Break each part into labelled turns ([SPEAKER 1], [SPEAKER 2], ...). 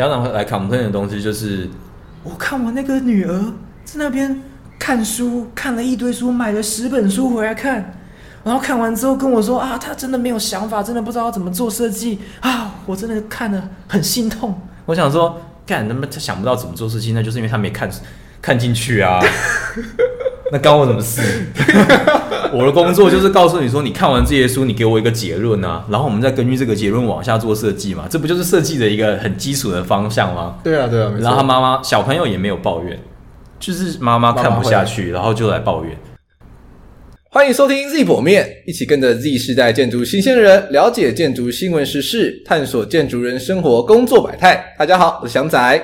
[SPEAKER 1] 家长来 complain 的东西就是，我看我那个女儿在那边看书，看了一堆书，买了十本书回来看，然后看完之后跟我说啊，她真的没有想法，真的不知道要怎么做设计啊，我真的看了很心痛。我想说，干，那么他想不到怎么做设计，那就是因为他没看看进去啊。那关我什么事？我的工作就是告诉你说，你看完这些书，你给我一个结论啊，然后我们再根据这个结论往下做设计嘛，这不就是设计的一个很基础的方向吗？
[SPEAKER 2] 对啊，对啊。
[SPEAKER 1] 然后他妈妈小朋友也没有抱怨，就是妈妈看不下去，然后就来抱怨。
[SPEAKER 2] 欢迎收听 Z 剖面，一起跟着 Z 世代建筑新鲜人，了解建筑新闻时事，探索建筑人生活工作百态。大家好，我是翔仔。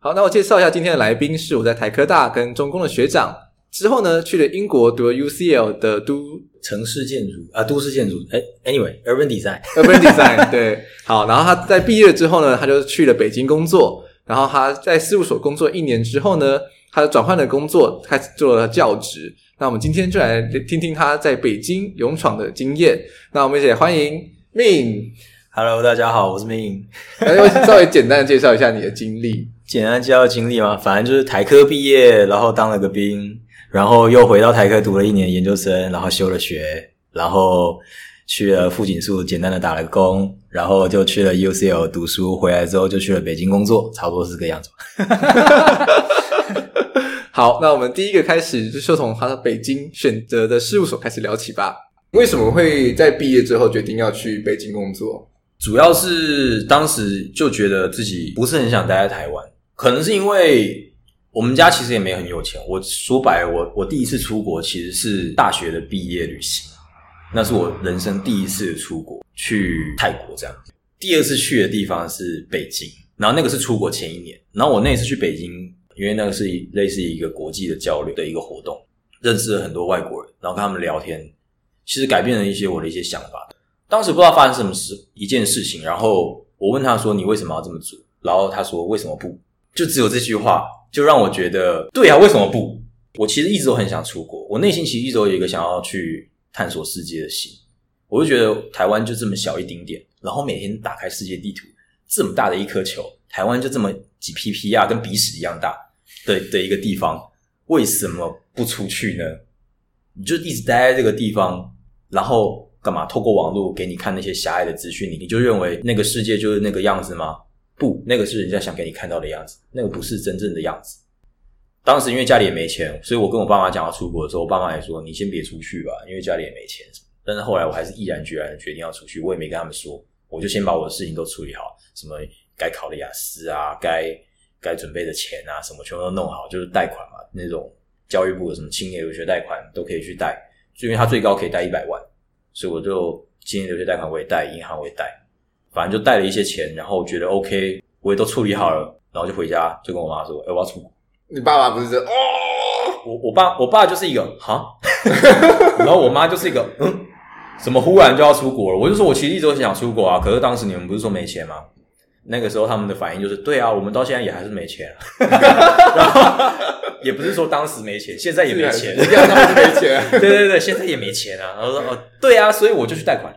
[SPEAKER 2] 好，那我介绍一下今天的来宾，是我在台科大跟中工的学长。之后呢，去了英国读了 UCL 的都
[SPEAKER 1] 城市建筑啊，都市建筑。哎，Anyway，Urban
[SPEAKER 2] Design，Urban Design，对，好。然后他在毕业之后呢，他就去了北京工作。然后他在事务所工作一年之后呢，他就转换了工作，开始做了教职。那我们今天就来听听他在北京勇闯的经验。那我们一起来欢迎 Ming。
[SPEAKER 3] Hello，大家好，我是 Ming。
[SPEAKER 2] 来，我稍微简单的介绍一下你的经历。
[SPEAKER 3] 简单介绍经历吗？反正就是台科毕业，然后当了个兵。然后又回到台科读了一年研究生，然后休了学，然后去了富锦树简单的打了工，然后就去了 UCL 读书，回来之后就去了北京工作，差不多是这个样子。
[SPEAKER 2] 好，那我们第一个开始就从他的北京选择的事务所开始聊起吧。为什么会在毕业之后决定要去北京工作？
[SPEAKER 1] 主要是当时就觉得自己不是很想待在台湾，可能是因为。我们家其实也没很有钱。我说白了，我我第一次出国其实是大学的毕业旅行，那是我人生第一次出国去泰国这样。第二次去的地方是北京，然后那个是出国前一年。然后我那一次去北京，因为那个是类似一个国际的交流的一个活动，认识了很多外国人，然后跟他们聊天，其实改变了一些我的一些想法。当时不知道发生什么事，一件事情，然后我问他说：“你为什么要这么做？”然后他说：“为什么不？”就只有这句话。就让我觉得，对啊，为什么不？我其实一直都很想出国，我内心其实一直都有一个想要去探索世界的心。我就觉得台湾就这么小一丁点，然后每天打开世界地图，这么大的一颗球，台湾就这么几 pp 啊，跟鼻屎一样大的的一个地方，为什么不出去呢？你就一直待在这个地方，然后干嘛？透过网络给你看那些狭隘的资讯，你你就认为那个世界就是那个样子吗？不，那个是人家想给你看到的样子，那个不是真正的样子。当时因为家里也没钱，所以我跟我爸妈讲要出国的时候，我爸妈也说：“你先别出去吧，因为家里也没钱。”但是后来我还是毅然决然的决定要出去，我也没跟他们说，我就先把我的事情都处理好，什么该考的雅思啊，该该准备的钱啊，什么全部都弄好，就是贷款嘛，那种教育部的什么青年留学贷款都可以去贷，就因为它最高可以贷一百万，所以我就青年留学贷款我也贷，银行我也贷。反正就带了一些钱，然后觉得 OK，我也都处理好了，然后就回家，就跟我妈说：“哎，我要出国。”
[SPEAKER 2] 你爸爸不是这哦？
[SPEAKER 1] 我我爸我爸就是一个哈，然后我妈就是一个嗯，怎么忽然就要出国了？我就说我其实一直都想出国啊，可是当时你们不是说没钱吗？那个时候他们的反应就是：对啊，我们到现在也还是没钱。然后也不是说当时没钱，现在也没钱，
[SPEAKER 2] 一样当时没钱。
[SPEAKER 1] 对对对，现在也没钱啊。然后说哦，对啊，所以我就去贷款。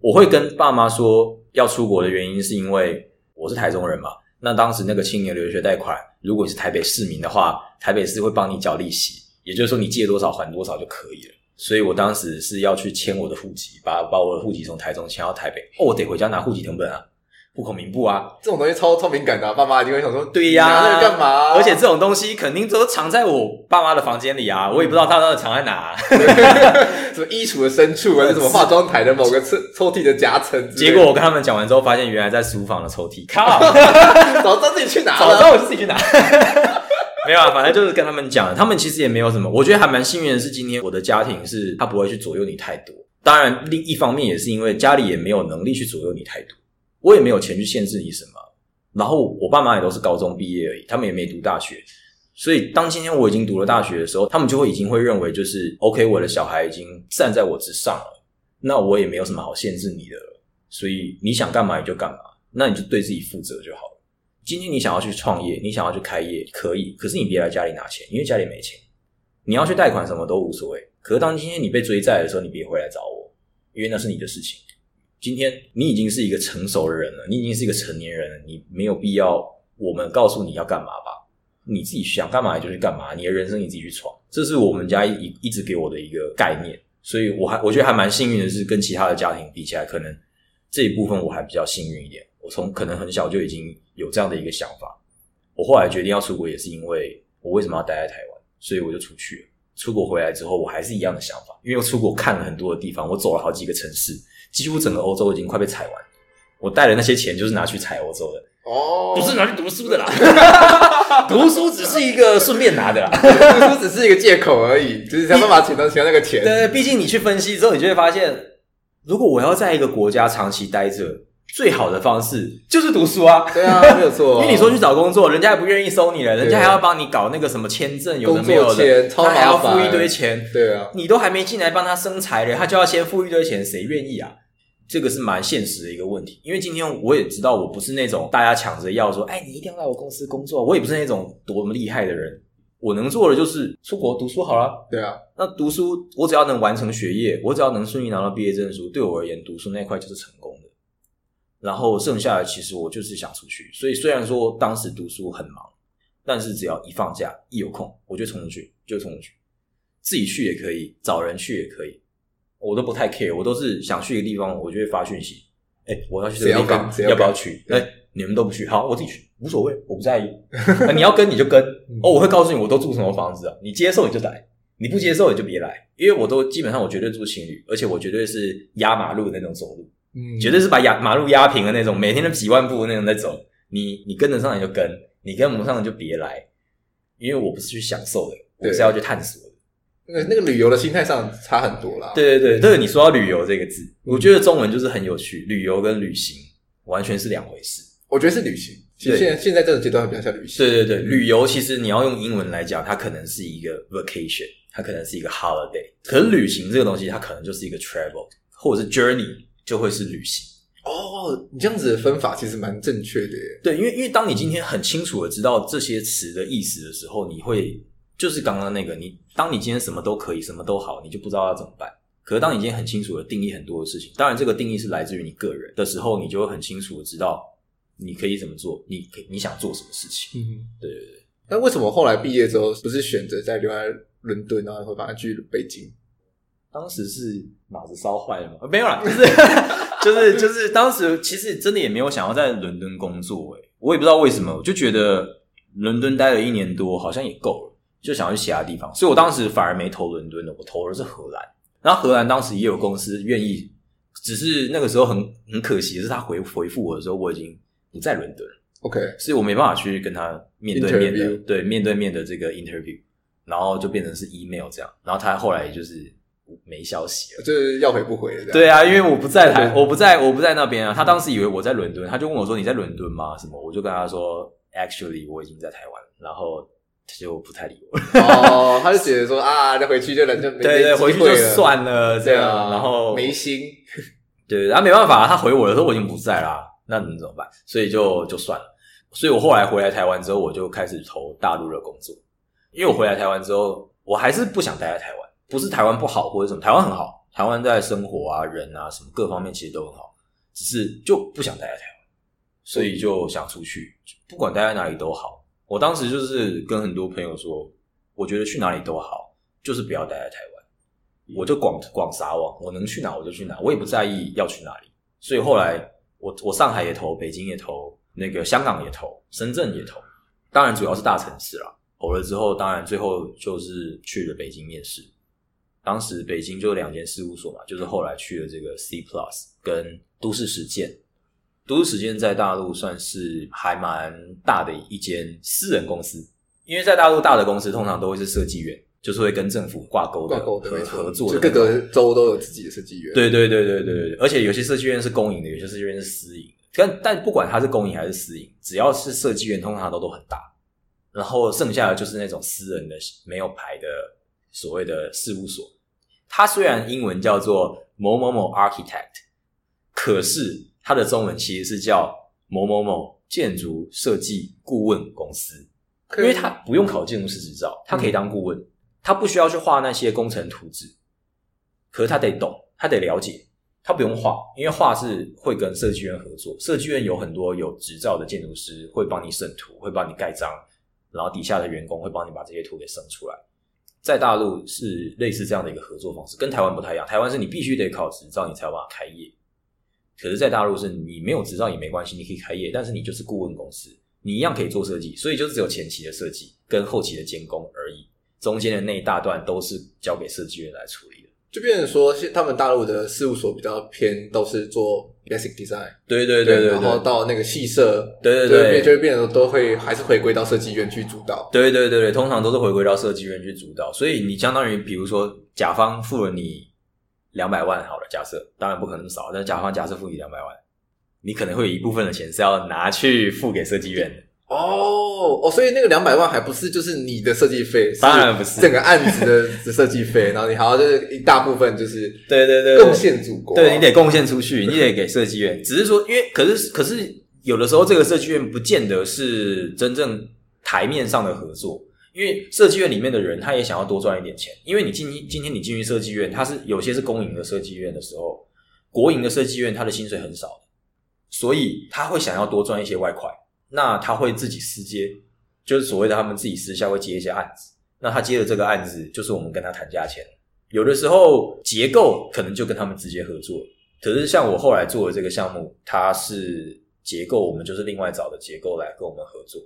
[SPEAKER 1] 我会跟爸妈说要出国的原因，是因为我是台中人嘛。那当时那个青年留学贷款，如果你是台北市民的话，台北市会帮你缴利息，也就是说你借多少还多少就可以了。所以我当时是要去迁我的户籍，把把我的户籍从台中迁到台北。哦，我得回家拿户籍成本啊。户口名簿啊，这
[SPEAKER 2] 种东西超超敏感的，啊，爸妈一定会想说，
[SPEAKER 1] 对呀，
[SPEAKER 2] 干嘛，啊？
[SPEAKER 1] 而且这种东西肯定都藏在我爸妈的房间里啊，我也不知道他到底藏在哪，啊。
[SPEAKER 2] 什么衣橱的深处，还是什么化妆台的某个抽 抽屉的夹层？
[SPEAKER 1] 结果我跟他们讲完之后，发现原来在书房的抽屉。靠，
[SPEAKER 2] 早知道自己去拿，
[SPEAKER 1] 早知道我就自己去拿。没有啊，反正就是跟他们讲，他们其实也没有什么。我觉得还蛮幸运的是，今天我的家庭是他不会去左右你太多。当然，另一方面也是因为家里也没有能力去左右你太多。我也没有钱去限制你什么，然后我爸妈也都是高中毕业而已，他们也没读大学，所以当今天我已经读了大学的时候，他们就会已经会认为就是 OK，我的小孩已经站在我之上了，那我也没有什么好限制你的了，所以你想干嘛你就干嘛，那你就对自己负责就好了。今天你想要去创业，你想要去开业可以，可是你别来家里拿钱，因为家里没钱，你要去贷款什么都无所谓。可是当今天你被追债的时候，你别回来找我，因为那是你的事情。今天你已经是一个成熟的人了，你已经是一个成年人了，你没有必要我们告诉你要干嘛吧，你自己想干嘛就去干嘛，你的人生你自己去闯。这是我们家一一直给我的一个概念，所以我还我觉得还蛮幸运的是，跟其他的家庭比起来，可能这一部分我还比较幸运一点。我从可能很小就已经有这样的一个想法。我后来决定要出国，也是因为我为什么要待在台湾，所以我就出去了。出国回来之后，我还是一样的想法，因为我出国看了很多的地方，我走了好几个城市，几乎整个欧洲已经快被踩完。我带的那些钱就是拿去踩欧洲的
[SPEAKER 2] 哦，
[SPEAKER 1] 不是拿去读书的啦。读书只是一个顺便拿的啦，
[SPEAKER 2] 读书只是一个借口而已，就是想办法取到钱到那个钱。
[SPEAKER 1] 对，毕竟你去分析之后，你就会发现，如果我要在一个国家长期待着。最好的方式就是读书啊，
[SPEAKER 2] 对啊，没有错。
[SPEAKER 1] 因为你说去找工作，人家也不愿意收你了，人家还要帮你搞那个什么签证，有的没有的，他还要付一堆钱。
[SPEAKER 2] 对啊，
[SPEAKER 1] 你都还没进来帮他生财嘞，他就要先付一堆钱，谁愿意啊？这个是蛮现实的一个问题。因为今天我也知道，我不是那种大家抢着要说，哎，你一定要来我公司工作。我也不是那种多么厉害的人，我能做的就是出国读书好了。
[SPEAKER 2] 对啊，
[SPEAKER 1] 那读书，我只要能完成学业，我只要能顺利拿到毕业证书，对我而言，读书那块就是成功的。然后剩下的其实我就是想出去，所以虽然说当时读书很忙，但是只要一放假一有空，我就冲出去，就冲出去，自己去也可以，找人去也可以，我都不太 care，我都是想去一个地方，我就会发讯息，哎，我要去这个地方，要，要不要去？哎，你们都不去，好，我自己去，无所谓，我不在意。啊、你要跟你就跟，哦，我会告诉你我都住什么房子啊，你接受你就来，你不接受你就别来，因为我都基本上我绝对住情侣，而且我绝对是压马路的那种走路。嗯，绝对是把压马路压平的那种，每天都几万步的那种在走。你你跟得上你就跟，你跟不上你就别来，因为我不是去享受的，我是要去探索的。
[SPEAKER 2] 那个那个旅游的心态上差很多啦。
[SPEAKER 1] 对对对，这个你说到旅游这个字，我觉得中文就是很有趣，旅游跟旅行完全是两回事。
[SPEAKER 2] 我觉得是旅行，其实现在现在这个阶段比较像旅行。
[SPEAKER 1] 对对对，旅游其实你要用英文来讲，它可能是一个 vacation，它可能是一个 holiday。可是旅行这个东西，它可能就是一个 travel 或者是 journey。就会是旅行
[SPEAKER 2] 哦，你这样子的分法其实蛮正确的耶。
[SPEAKER 1] 对，因为因为当你今天很清楚的知道这些词的意思的时候，你会就是刚刚那个你，当你今天什么都可以，什么都好，你就不知道要怎么办。可是当你今天很清楚的定义很多的事情，当然这个定义是来自于你个人的时候，你就会很清楚的知道你可以怎么做，你可你想做什么事情。嗯，对对对。
[SPEAKER 2] 那为什么后来毕业之后不是选择在留在伦敦，然后会把它去北京？
[SPEAKER 1] 当时是脑子烧坏了吗？没有啦，就是 就是就是当时其实真的也没有想要在伦敦工作诶，我也不知道为什么，我就觉得伦敦待了一年多好像也够了，就想要去其他地方，所以我当时反而没投伦敦的，我投的是荷兰。然后荷兰当时也有公司愿意，只是那个时候很很可惜的是他回回复我的时候我已经不在伦敦了
[SPEAKER 2] ，OK，
[SPEAKER 1] 所以我没办法去跟他面对面的对面对面的这个 interview，然后就变成是 email 这样，然后他后来也就是。没消息了，
[SPEAKER 2] 就是要回不回的。
[SPEAKER 1] 对啊，因为我不在台，我不在，我不在那边啊。他当时以为我在伦敦，他就问我说：“你在伦敦吗？”什么？我就跟他说：“Actually，我已经在台湾。”然后他就不太理我。
[SPEAKER 2] 哦，他就觉得说啊，那回去就人就没对对，
[SPEAKER 1] 回去就算了这样。然后
[SPEAKER 2] 没心，
[SPEAKER 1] 对，然后没办法，他回我的时候我已经不在啦，那能怎么办？所以就就算了。所以我后来回来台湾之后，我就开始投大陆的工作，因为我回来台湾之后，我还是不想待在台湾。不是台湾不好或者什么，台湾很好，台湾在生活啊、人啊什么各方面其实都很好，只是就不想待在台湾，所以就想出去，不管待在哪里都好。我当时就是跟很多朋友说，我觉得去哪里都好，就是不要待在台湾，我就广广撒网，我能去哪我就去哪，我也不在意要去哪里。所以后来我我上海也投，北京也投，那个香港也投，深圳也投，当然主要是大城市啦。投了之后，当然最后就是去了北京面试。当时北京就两间事务所嘛，就是后来去了这个 C Plus 跟都市实践。都市时间在大陆算是还蛮大的一间私人公司，因为在大陆大的公司通常都会是设计院，就是会跟政府挂钩的，挂钩的合作的，
[SPEAKER 2] 就各个州都有自己的设计院。
[SPEAKER 1] 对对对对对对，而且有些设计院是公营的，有些设计院是私营。但但不管它是公营还是私营，只要是设计院，通常都都很大。然后剩下的就是那种私人的没有牌的所谓的事务所。它虽然英文叫做某某某 architect，可是它的中文其实是叫某某某建筑设计顾问公司，因为它不用考建筑师执照，它可以当顾问，它不需要去画那些工程图纸，可是他得懂，他得了解，他不用画，因为画是会跟设计院合作，设计院有很多有执照的建筑师会帮你审图，会帮你盖章，然后底下的员工会帮你把这些图给生出来。在大陆是类似这样的一个合作方式，跟台湾不太一样。台湾是你必须得考执照，你才有办法开业。可是，在大陆是你没有执照也没关系，你可以开业，但是你就是顾问公司，你一样可以做设计，所以就只有前期的设计跟后期的监工而已，中间的那一大段都是交给设计院来处理的。
[SPEAKER 2] 就变成说，他们大陆的事务所比较偏，都是做 basic design，
[SPEAKER 1] 对对对对，
[SPEAKER 2] 然后到那个细设，
[SPEAKER 1] 对对对，
[SPEAKER 2] 就会变成都会还是回归到设计院去主导，
[SPEAKER 1] 对对对对，通常都是回归到设计院去主导，所以你相当于，比如说甲方付了你两百万，好了，假设，当然不可能那么少，但是甲方假设付你两百万，你可能会有一部分的钱是要拿去付给设计院的。
[SPEAKER 2] 哦哦，所以那个两百万还不是就是你的设计费，
[SPEAKER 1] 当然不是
[SPEAKER 2] 整个案子的设计费，然后你还要就是一大部分就是
[SPEAKER 1] 对对对
[SPEAKER 2] 贡献祖国，
[SPEAKER 1] 对你得贡献出去，你得给设计院。只是说，因为可是可是有的时候这个设计院不见得是真正台面上的合作，因为设计院里面的人他也想要多赚一点钱。因为你今今天你进去设计院，他是有些是公营的设计院的时候，国营的设计院他的薪水很少，所以他会想要多赚一些外快。那他会自己私接，就是所谓的他们自己私下会接一些案子。那他接的这个案子，就是我们跟他谈价钱。有的时候结构可能就跟他们直接合作，可是像我后来做的这个项目，它是结构，我们就是另外找的结构来跟我们合作，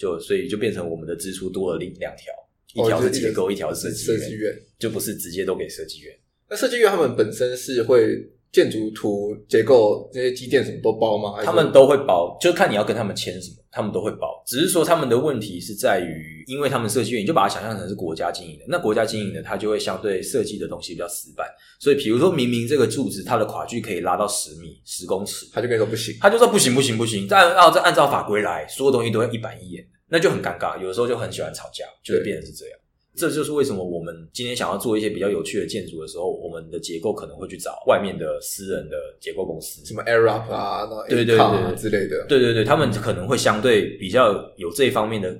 [SPEAKER 1] 就所以就变成我们的支出多了另两条，一条是结构，一条是设计院，就不是直接都给设计院。
[SPEAKER 2] 那设计院他们本身是会。建筑图、结构这些机电什么都包吗？
[SPEAKER 1] 他们都会包，就看你要跟他们签什么，他们都会包。只是说他们的问题是在于，因为他们设计院，你就把它想象成是国家经营的，那国家经营的，它就会相对设计的东西比较死板。所以，比如说明明这个柱子它的跨距可以拉到十米、十公尺，
[SPEAKER 2] 他就跟你说不行，
[SPEAKER 1] 他就说不行、不行、不行，再按照按照法规来，所有东西都要一板一眼，那就很尴尬。有的时候就很喜欢吵架，就会变成是这样。这就是为什么我们今天想要做一些比较有趣的建筑的时候，我们的结构可能会去找外面的私人的结构公司，
[SPEAKER 2] 什么 Arup 啊，
[SPEAKER 1] 对对对
[SPEAKER 2] 之类的，
[SPEAKER 1] 对对对，他们可能会相对比较有这一方面的，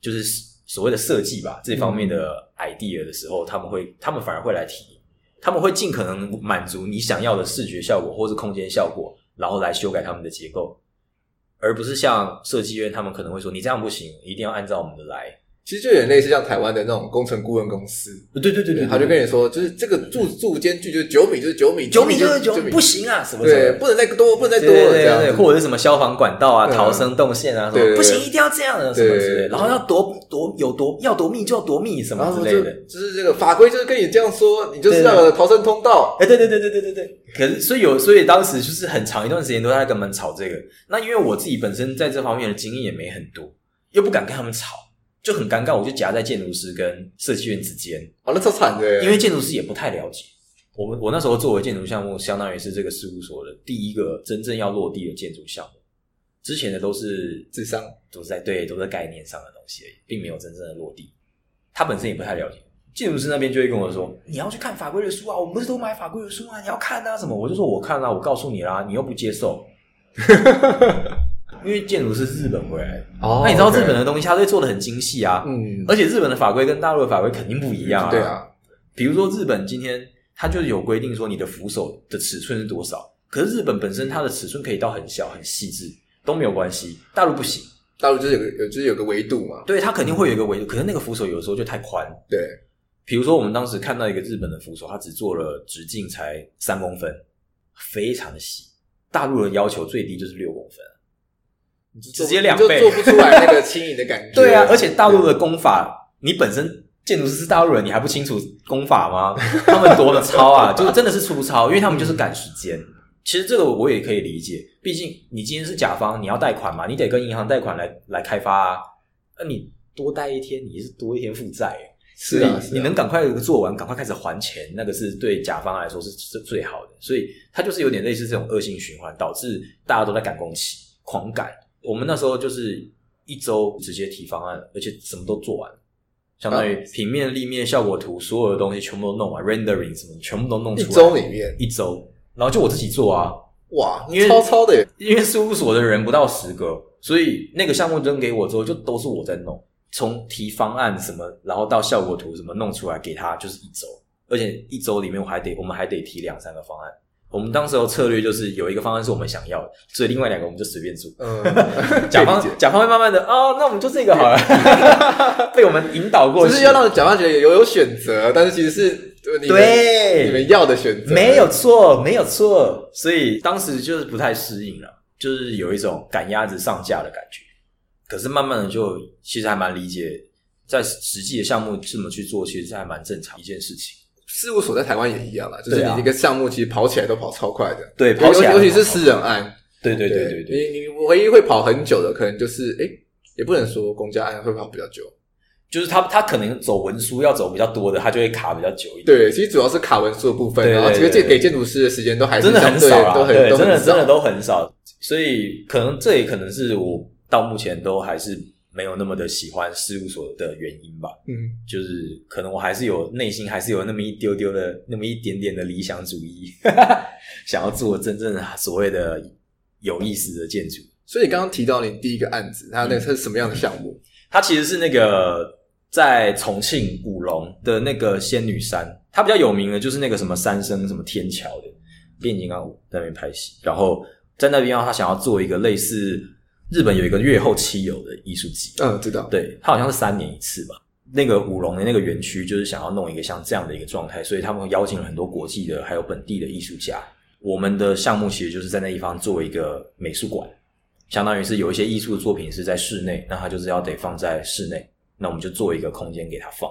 [SPEAKER 1] 就是所谓的设计吧，这方面的 idea 的时候，他们会，他们反而会来提，他们会尽可能满足你想要的视觉效果或是空间效果，然后来修改他们的结构，而不是像设计院，他们可能会说你这样不行，一定要按照我们的来。
[SPEAKER 2] 其实就有点类似像台湾的那种工程顾问公司，
[SPEAKER 1] 对对对对，
[SPEAKER 2] 他就跟你说，就是这个柱柱间距就是九米，就是九米，
[SPEAKER 1] 九米就是九米，不行啊，什么
[SPEAKER 2] 对，不能再多，不能再多了，这样，
[SPEAKER 1] 或者是什么消防管道啊、逃生动线啊，什么不行，一定要这样的，什么之类，然后要多多有多要多密就要多密，什么之类的，
[SPEAKER 2] 就是这个法规就是跟你这样说，你就是那个逃生通道，
[SPEAKER 1] 哎，对对对对对对对。可是所以有，所以当时就是很长一段时间都在跟他们吵这个。那因为我自己本身在这方面的经验也没很多，又不敢跟他们吵。就很尴尬，我就夹在建筑师跟设计院之间。
[SPEAKER 2] 哦，那超惨的，
[SPEAKER 1] 因为建筑师也不太了解。我们我那时候作为建筑项目，相当于是这个事务所的第一个真正要落地的建筑项目。之前的都是
[SPEAKER 2] 智商，
[SPEAKER 1] 都是在对，都是在概念上的东西而已，并没有真正的落地。他本身也不太了解。建筑师那边就会跟我说：“你要去看法规的书啊，我们不是都买法规的书啊？你要看啊什么？”我就说：“我看啊，我告诉你啦，你又不接受。”因为建筑是日本回来的，哦，那你知道日本的东西，它会做的很精细啊，嗯，而且日本的法规跟大陆的法规肯定不一样啊，
[SPEAKER 2] 对啊，
[SPEAKER 1] 比如说日本今天它就是有规定说你的扶手的尺寸是多少，可是日本本身它的尺寸可以到很小很细致都没有关系，大陆不行，
[SPEAKER 2] 大陆就是有个有就是有个维度嘛，
[SPEAKER 1] 对，它肯定会有一个维度，可是那个扶手有的时候就太宽，
[SPEAKER 2] 对，
[SPEAKER 1] 比如说我们当时看到一个日本的扶手，它只做了直径才三公分，非常的细，大陆的要求最低就是六公分。直接两倍，
[SPEAKER 2] 就做不出来那个 轻盈的感觉。
[SPEAKER 1] 对啊，而且大陆的功法，你本身建筑师是大陆人，你还不清楚功法吗？他们多的糙啊，就真的是粗糙，因为他们就是赶时间。其实这个我也可以理解，毕竟你今天是甲方，你要贷款嘛，你得跟银行贷款来来开发啊。那你多贷一天，你是多一天负债。
[SPEAKER 2] 是啊，
[SPEAKER 1] 你能赶快做完，赶快开始还钱，那个是对甲方来说是是最好的。所以它就是有点类似这种恶性循环，导致大家都在赶工期，狂赶。我们那时候就是一周直接提方案，而且什么都做完，相当于平面、立面、效果图，所有的东西全部都弄完，rendering 什么全部都弄出来。
[SPEAKER 2] 一周里面，
[SPEAKER 1] 一周，然后就我自己做啊，
[SPEAKER 2] 哇，因为超超的，
[SPEAKER 1] 因为事务所的人不到十个，所以那个项目扔给我之后，就都是我在弄，从提方案什么，然后到效果图什么弄出来给他，就是一周，而且一周里面我还得，我们还得提两三个方案。我们当时候策略就是有一个方案是我们想要的，所以另外两个我们就随便做。
[SPEAKER 2] 嗯，
[SPEAKER 1] 甲方甲方会慢慢的哦，那我们就这个好了，被我们引导过去，
[SPEAKER 2] 就是要让甲方觉得有有选择，但是其实是你
[SPEAKER 1] 对
[SPEAKER 2] 你们要的选择，
[SPEAKER 1] 没有错，没有错。所以当时就是不太适应了，就是有一种赶鸭子上架的感觉。可是慢慢的就其实还蛮理解，在实际的项目这么去做，其实还蛮正常一件事情。
[SPEAKER 2] 事务所在台湾也一样啦，就是你这个项目其实跑起来都跑超快的，
[SPEAKER 1] 对，跑起来，
[SPEAKER 2] 尤其是私人案，
[SPEAKER 1] 对对对对对。
[SPEAKER 2] 你你唯一会跑很久的，可能就是诶，也不能说公家案会跑比较久，
[SPEAKER 1] 就是他他可能走文书要走比较多的，他就会卡比较久一点。
[SPEAKER 2] 对，其实主要是卡文书的部分，然后这个建给建筑师的时间都还是
[SPEAKER 1] 真的很少啊，
[SPEAKER 2] 都很
[SPEAKER 1] 真的真的都很少，所以可能这也可能是我到目前都还是。没有那么的喜欢事务所的原因吧，嗯，就是可能我还是有内心还是有那么一丢丢的那么一点点的理想主义，想要做真正所谓的有意思的建筑。
[SPEAKER 2] 所以你刚刚提到你第一个案子，它那个是什么样的项目？
[SPEAKER 1] 嗯，它其实是那个在重庆武隆的那个仙女山，它比较有名的就是那个什么三生什么天桥的变形金刚在那边拍戏，然后在那边他想要做一个类似。日本有一个月后妻有的艺术季，
[SPEAKER 2] 嗯，知道，
[SPEAKER 1] 对，它好像是三年一次吧。那个舞龙的那个园区就是想要弄一个像这样的一个状态，所以他们邀请了很多国际的还有本地的艺术家。我们的项目其实就是在那地方做一个美术馆，相当于是有一些艺术的作品是在室内，那它就是要得放在室内，那我们就做一个空间给它放，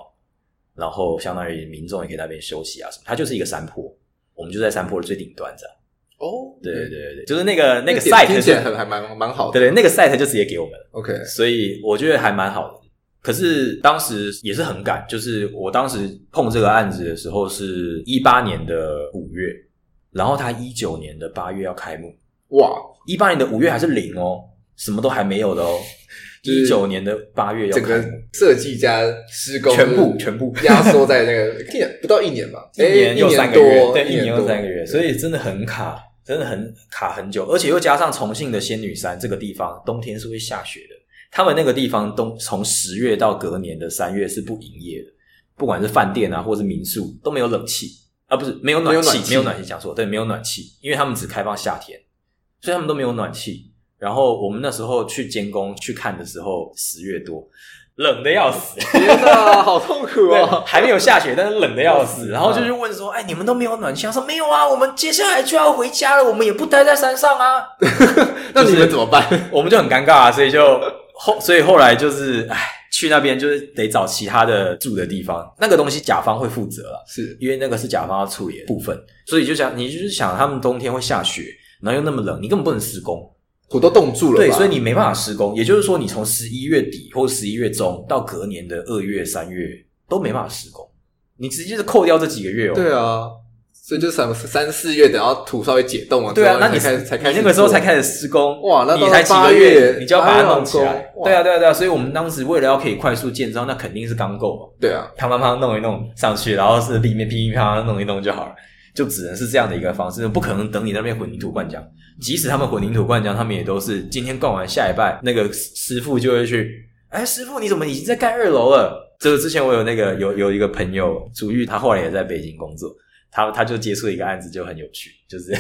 [SPEAKER 1] 然后相当于民众也可以在那边休息啊什么。它就是一个山坡，我们就在山坡的最顶端这样。哦，对对对对，就是那个那个 site
[SPEAKER 2] 听起来很还蛮蛮好的，
[SPEAKER 1] 对对，那个 site 就直接给我们了
[SPEAKER 2] ，OK，
[SPEAKER 1] 所以我觉得还蛮好的。可是当时也是很赶，就是我当时碰这个案子的时候是一八年的五月，然后他一九年的八月要开幕，
[SPEAKER 2] 哇，
[SPEAKER 1] 一八年的五月还是零哦，什么都还没有的哦，一九年的八月要开幕，
[SPEAKER 2] 整个设计加施工
[SPEAKER 1] 全部全部
[SPEAKER 2] 压缩在那个 不到一年吧，
[SPEAKER 1] 一年又三个月，对，一年又三个月，所以真的很卡。真的很卡很久，而且又加上重庆的仙女山这个地方，冬天是会下雪的。他们那个地方冬从十月到隔年的三月是不营业的，不管是饭店啊，或是民宿都没有冷气啊，不是没有暖气，没有暖气讲错，对，没有暖气，因为他们只开放夏天，所以他们都没有暖气。然后我们那时候去监工去看的时候，十月多。冷的要死，
[SPEAKER 2] 天哪，好痛苦哦！
[SPEAKER 1] 还没有下雪，但是冷的要死。然后就去问说：“哎，你们都没有暖气？”他说：“没有啊，我们接下来就要回家了，我们也不待在山上啊。”
[SPEAKER 2] 那你们怎么办？
[SPEAKER 1] 我们就很尴尬啊，所以就后，所以后来就是，哎，去那边就是得找其他的住的地方。那个东西甲方会负责了，
[SPEAKER 2] 是因
[SPEAKER 1] 为那个是甲方要处理的部分，所以就想你就是想，他们冬天会下雪，然后又那么冷，你根本不能施工。
[SPEAKER 2] 土都冻住了，
[SPEAKER 1] 对，所以你没办法施工。也就是说，你从十一月底或十一月中到隔年的二月、三月都没办法施工，你直接是扣掉这几个月哦。
[SPEAKER 2] 对啊，所以就三三四月等到土稍微解冻了，
[SPEAKER 1] 对啊，那你
[SPEAKER 2] 才才开始，
[SPEAKER 1] 那个时候才开始施工，
[SPEAKER 2] 哇，那
[SPEAKER 1] 你才几个月，你就要把它弄起来。对啊，对啊，对啊，所以我们当时为了要可以快速建造，那肯定是钢构嘛。
[SPEAKER 2] 对啊，
[SPEAKER 1] 啪啪啪弄一弄上去，然后是里面乒乒乓乓弄一弄就好了。就只能是这样的一个方式，不可能等你那边混凝土灌浆。即使他们混凝土灌浆，他们也都是今天灌完，下一拜那个师傅就会去。哎，师傅，你怎么已经在盖二楼了？这个之前我有那个有有一个朋友祖玉，他后来也在北京工作，他他就接触一个案子，就很有趣，就是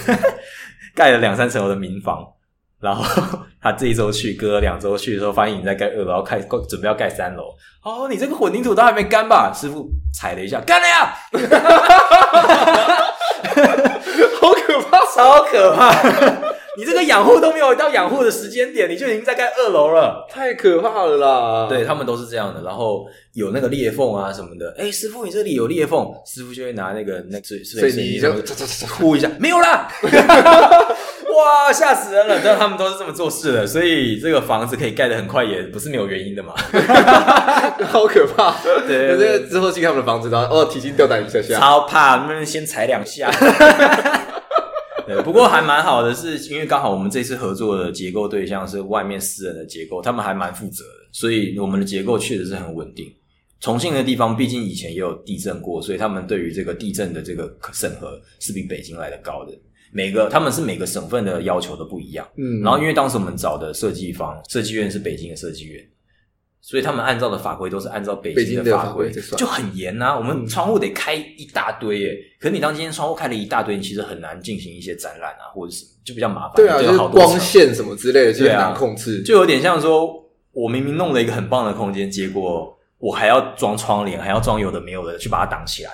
[SPEAKER 1] 盖了两三层楼的民房，然后他这一周去，隔两周去的时候，发现你在盖二楼，开准备要盖三楼。哦，你这个混凝土都还没干吧？师傅踩了一下，干了呀！
[SPEAKER 2] 好可怕，
[SPEAKER 1] 超可怕！你这个养护都没有到养护的时间点，你就已经在盖二楼了，
[SPEAKER 2] 太可怕了啦！
[SPEAKER 1] 对，他们都是这样的，然后有那个裂缝啊什么的。哎，师傅，你这里有裂缝，师傅就会拿那个那水水泥就呼一下，没有啦！哇，吓死人了！但他们都是这么做事的，所以这个房子可以盖得很快，也不是没有原因的嘛。
[SPEAKER 2] 好可怕！
[SPEAKER 1] 对，
[SPEAKER 2] 可是之后进他们的房子，然后哦，提心吊胆一下下，
[SPEAKER 1] 超怕，能不能先踩两下？对，不过还蛮好的，是因为刚好我们这次合作的结构对象是外面私人的结构，他们还蛮负责的，所以我们的结构确实是很稳定。重庆的地方毕竟以前也有地震过，所以他们对于这个地震的这个审核是比北京来的高的。每个他们是每个省份的要求都不一样，嗯，然后因为当时我们找的设计方设计院是北京的设计院，所以他们按照的法规都是按照北
[SPEAKER 2] 北
[SPEAKER 1] 京的法规，就很严呐、啊。我们窗户得开一大堆耶，可是你当今天窗户开了一大堆，你其实很难进行一些展览啊，或者什么，就比较麻烦。
[SPEAKER 2] 对啊，就是光线什么之类的就很难控制，
[SPEAKER 1] 就有点像说，我明明弄了一个很棒的空间，结果我还要装窗帘，还要装有的没有的去把它挡起来。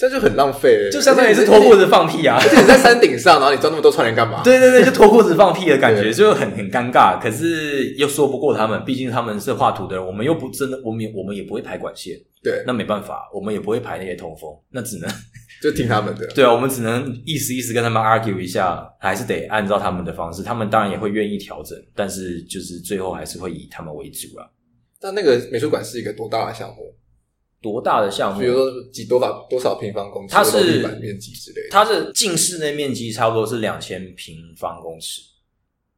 [SPEAKER 2] 这就很浪费，
[SPEAKER 1] 就相当于是脱裤子放屁啊！
[SPEAKER 2] 而且你在山顶上，然后你装那么多窗帘干嘛？
[SPEAKER 1] 对对对，就脱裤子放屁的感觉，就很很尴尬。可是又说不过他们，毕竟他们是画图的人，我们又不真的，我们我们也不会排管线。
[SPEAKER 2] 对，
[SPEAKER 1] 那没办法，我们也不会排那些通风，那只能
[SPEAKER 2] 就听他们的。
[SPEAKER 1] 对啊，我们只能意思意思跟他们 argue 一下，还是得按照他们的方式。他们当然也会愿意调整，但是就是最后还是会以他们为主啊。
[SPEAKER 2] 但那个美术馆是一个多大的项目？
[SPEAKER 1] 多大的项目？
[SPEAKER 2] 比如说几多少多少平方公尺？
[SPEAKER 1] 它是
[SPEAKER 2] 地板面积之类的。
[SPEAKER 1] 它是近室内面积差不多是两千平方公尺。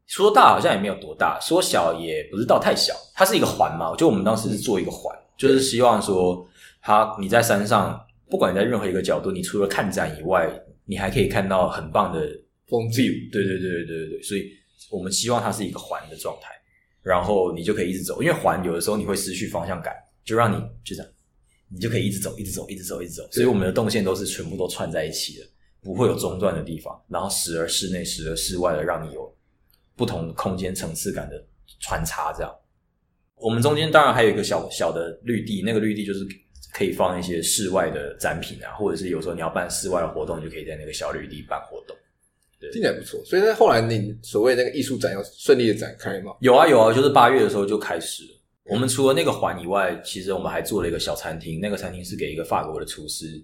[SPEAKER 1] 说大好像也没有多大，说小也不是到太小。它是一个环嘛，就我们当时是做一个环，嗯、就是希望说，它你在山上，不管你在任何一个角度，你除了看展以外，你还可以看到很棒的风景。对对对对对对，所以我们希望它是一个环的状态，然后你就可以一直走，因为环有的时候你会失去方向感，就让你就这样。你就可以一直走，一直走，一直走，一直走。所以我们的动线都是全部都串在一起的，不会有中断的地方。然后时而室内，时而室外的，让你有不同空间层次感的穿插。这样，我们中间当然还有一个小小的绿地，那个绿地就是可以放一些室外的展品啊，或者是有时候你要办室外的活动，你就可以在那个小绿地办活动。对，听起来不错。所以在后来，你所谓那个艺术展要顺利的展开吗？
[SPEAKER 2] 有
[SPEAKER 1] 啊，有啊，就是八月的时候就开始了。我们除了那个环以外，其实我们还做了一个小餐厅。那个餐厅是给一个法国的厨师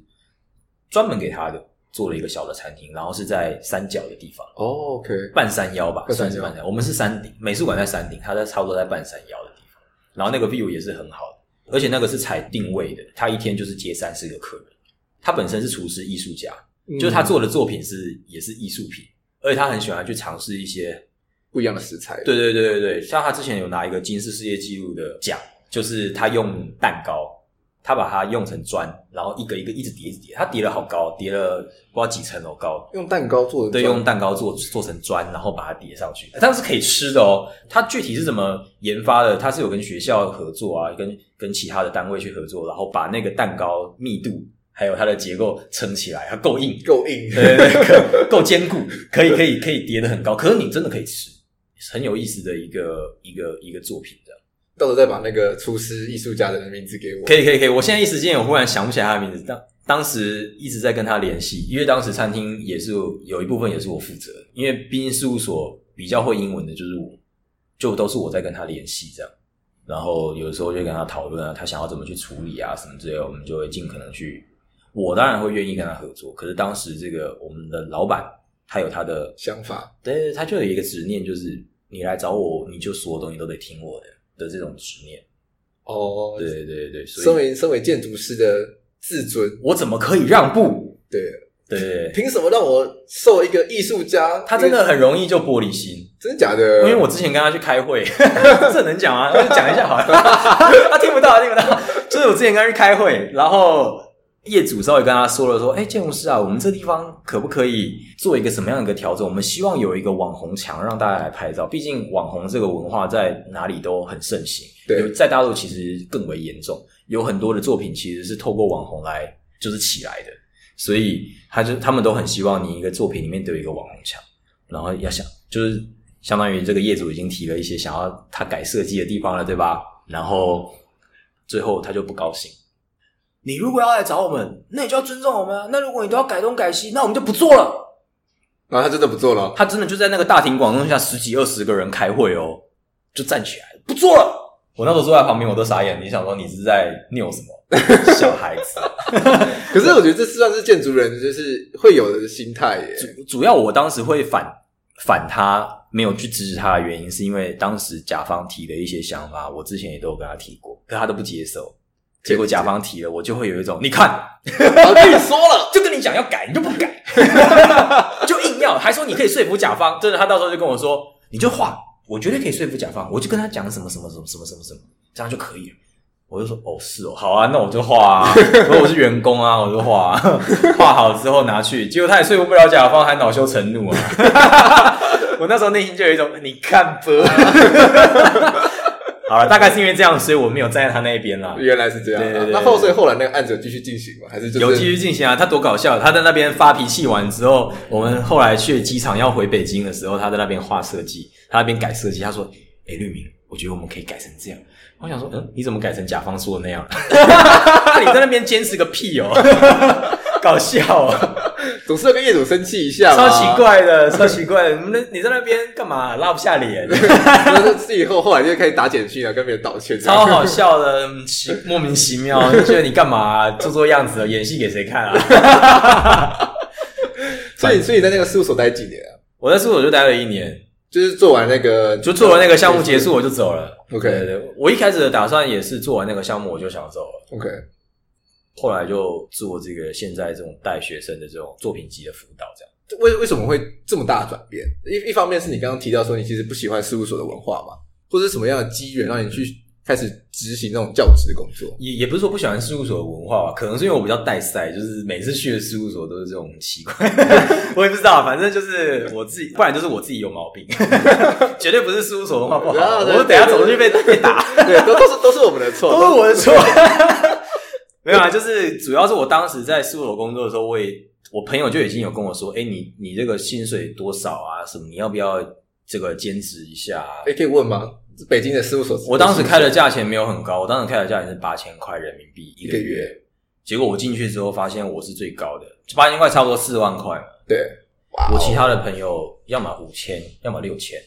[SPEAKER 1] 专门给他的，做了一个小的餐厅，然后是在山脚的地方。
[SPEAKER 2] 哦、oh,，OK，
[SPEAKER 1] 半山腰吧，算是半山腰。我们是山顶，美术馆在山顶，它在差不多在半山腰的地方。然后那个 view 也是很好的，而且那个是采定位的，他一天就是接三四个客人。他本身是厨师艺术家，嗯、就是他做的作品是也是艺术品，而且他很喜欢去尝试一些。
[SPEAKER 2] 不一样的食材，
[SPEAKER 1] 对对对对对，像他之前有拿一个吉尼斯世界纪录的奖，就是他用蛋糕，他把它用成砖，然后一个一个一直叠一直叠，他叠了好高，叠了不知道几层楼高，
[SPEAKER 2] 用蛋糕做的，
[SPEAKER 1] 对，用蛋糕做做成砖，然后把它叠上去，但是可以吃的哦。他具体是怎么研发的？他是有跟学校合作啊，跟跟其他的单位去合作，然后把那个蛋糕密度还有它的结构撑起来，它够硬，
[SPEAKER 2] 够硬，
[SPEAKER 1] 对对对，够坚固，可以可以可以叠得很高，可是你真的可以吃。很有意思的一个一个一个作品的，
[SPEAKER 2] 到时候再把那个厨师艺术家的名字给我。
[SPEAKER 1] 可以可以可以，我现在一时间我忽然想不起来他的名字，当当时一直在跟他联系，因为当时餐厅也是有一部分也是我负责，因为毕竟事务所比较会英文的就是我，就都是我在跟他联系这样，然后有的时候就跟他讨论啊，他想要怎么去处理啊什么之类的，我们就会尽可能去，我当然会愿意跟他合作，可是当时这个我们的老板。他有他的
[SPEAKER 2] 想法，
[SPEAKER 1] 对，他就有一个执念，就是你来找我，你就所有东西都得听我的的这种执念。
[SPEAKER 2] 哦，
[SPEAKER 1] 对对对，所以
[SPEAKER 2] 身为身为建筑师的自尊，
[SPEAKER 1] 我怎么可以让步？
[SPEAKER 2] 对
[SPEAKER 1] 对，对，
[SPEAKER 2] 凭什么让我受一个艺术家？
[SPEAKER 1] 他真的很容易就玻璃心，
[SPEAKER 2] 真的假的？
[SPEAKER 1] 因为我之前跟他去开会，这能讲吗？讲一下好了，他听不到，他听不到。就是我之前跟他去开会，然后。业主稍微跟他说了，说：“哎，建筑师啊，我们这地方可不可以做一个什么样的一个调整？我们希望有一个网红墙，让大家来拍照。毕竟网红这个文化在哪里都很盛行，
[SPEAKER 2] 对，
[SPEAKER 1] 在大陆其实更为严重，有很多的作品其实是透过网红来就是起来的。所以他就他们都很希望你一个作品里面都有一个网红墙，然后要想就是相当于这个业主已经提了一些想要他改设计的地方了，对吧？然后最后他就不高兴。”你如果要来找我们，那你就要尊重我们啊。那如果你都要改东改西，那我们就不做了。
[SPEAKER 2] 然后他真的不做了，
[SPEAKER 1] 他真的就在那个大庭广众下十几二十个人开会哦，就站起来不做了。我那时候坐在旁边，我都傻眼。你想说你是在拗什么？小孩子。
[SPEAKER 2] 可是我觉得这算是建筑人就是会有的心态耶。
[SPEAKER 1] 主主要我当时会反反他，没有去支持他的原因，是因为当时甲方提的一些想法，我之前也都有跟他提过，可他都不接受。结果甲方提了，我就会有一种，你看，
[SPEAKER 2] 我跟你说了，
[SPEAKER 1] 就跟你讲要改，你就不改，就硬要，还说你可以说服甲方，真的，他到时候就跟我说，你就画，我绝对可以说服甲方，我就跟他讲什么什么什么什么什么什么，这样就可以了。我就说，哦，是哦，好啊，那我就画啊，如果我是员工啊，我就画啊，画好之后拿去，结果他也说服不了甲方，还恼羞成怒啊。我那时候内心就有一种，你看吧。好了，大概是因为这样，所以我没有站在他那一边啦。
[SPEAKER 2] 原来是这样、啊，
[SPEAKER 1] 对对对对
[SPEAKER 2] 那后所以后来那个案子有继续进行吗？还是、就是、
[SPEAKER 1] 有继续进行啊？他多搞笑！他在那边发脾气完之后，我们后来去机场要回北京的时候，他在那边画设计，他那边改设计。他说：“哎、欸，律铭，我觉得我们可以改成这样。”我想说：“嗯，你怎么改成甲方说的那样？你在那边坚持个屁哦！搞笑哦！”
[SPEAKER 2] 总是要跟业主生气一下，
[SPEAKER 1] 超奇怪的，超奇怪的。那你在那边干嘛？拉不下脸。
[SPEAKER 2] 自己后后来就开始打简讯啊，跟别人道歉，
[SPEAKER 1] 超好笑的，奇莫名其妙，就觉得你干嘛、啊、做做样子，演戏给谁看啊？
[SPEAKER 2] 所以，所以在那个事务所待几年啊？
[SPEAKER 1] 我在事务所就待了一年，
[SPEAKER 2] 就是做完那个，
[SPEAKER 1] 就做完那个项目结束，我就走了。
[SPEAKER 2] OK，
[SPEAKER 1] 对，对对，我一开始的打算也是做完那个项目我就想走了。
[SPEAKER 2] OK。
[SPEAKER 1] 后来就做这个现在这种带学生的这种作品集的辅导，这样
[SPEAKER 2] 为为什么会这么大的转变？一一方面是你刚刚提到说你其实不喜欢事务所的文化嘛，或者什么样的机缘让你去开始执行那种教职的工作？
[SPEAKER 1] 也也不是说不喜欢事务所的文化吧，可能是因为我比较带赛，就是每次去的事务所都是这种奇怪，我也不知道，反正就是我自己，不然就是我自己有毛病，绝对不是事务所文化不好，我等下走出去被被打，
[SPEAKER 2] 对，都都是都是我们的错，
[SPEAKER 1] 都是我的错。没有啊，就是主要是我当时在事务所工作的时候，我也我朋友就已经有跟我说，哎，你你这个薪水多少啊？什么你要不要这个兼职一下？
[SPEAKER 2] 啊哎，可以问吗？北京的事务所，
[SPEAKER 1] 我当时开的价钱没有很高，我当时开的价钱是八千块人民币一个月。结果我进去之后发现我是最高的，八千块差不多四万块。
[SPEAKER 2] 对，
[SPEAKER 1] 我其他的朋友要么五千，要么六千。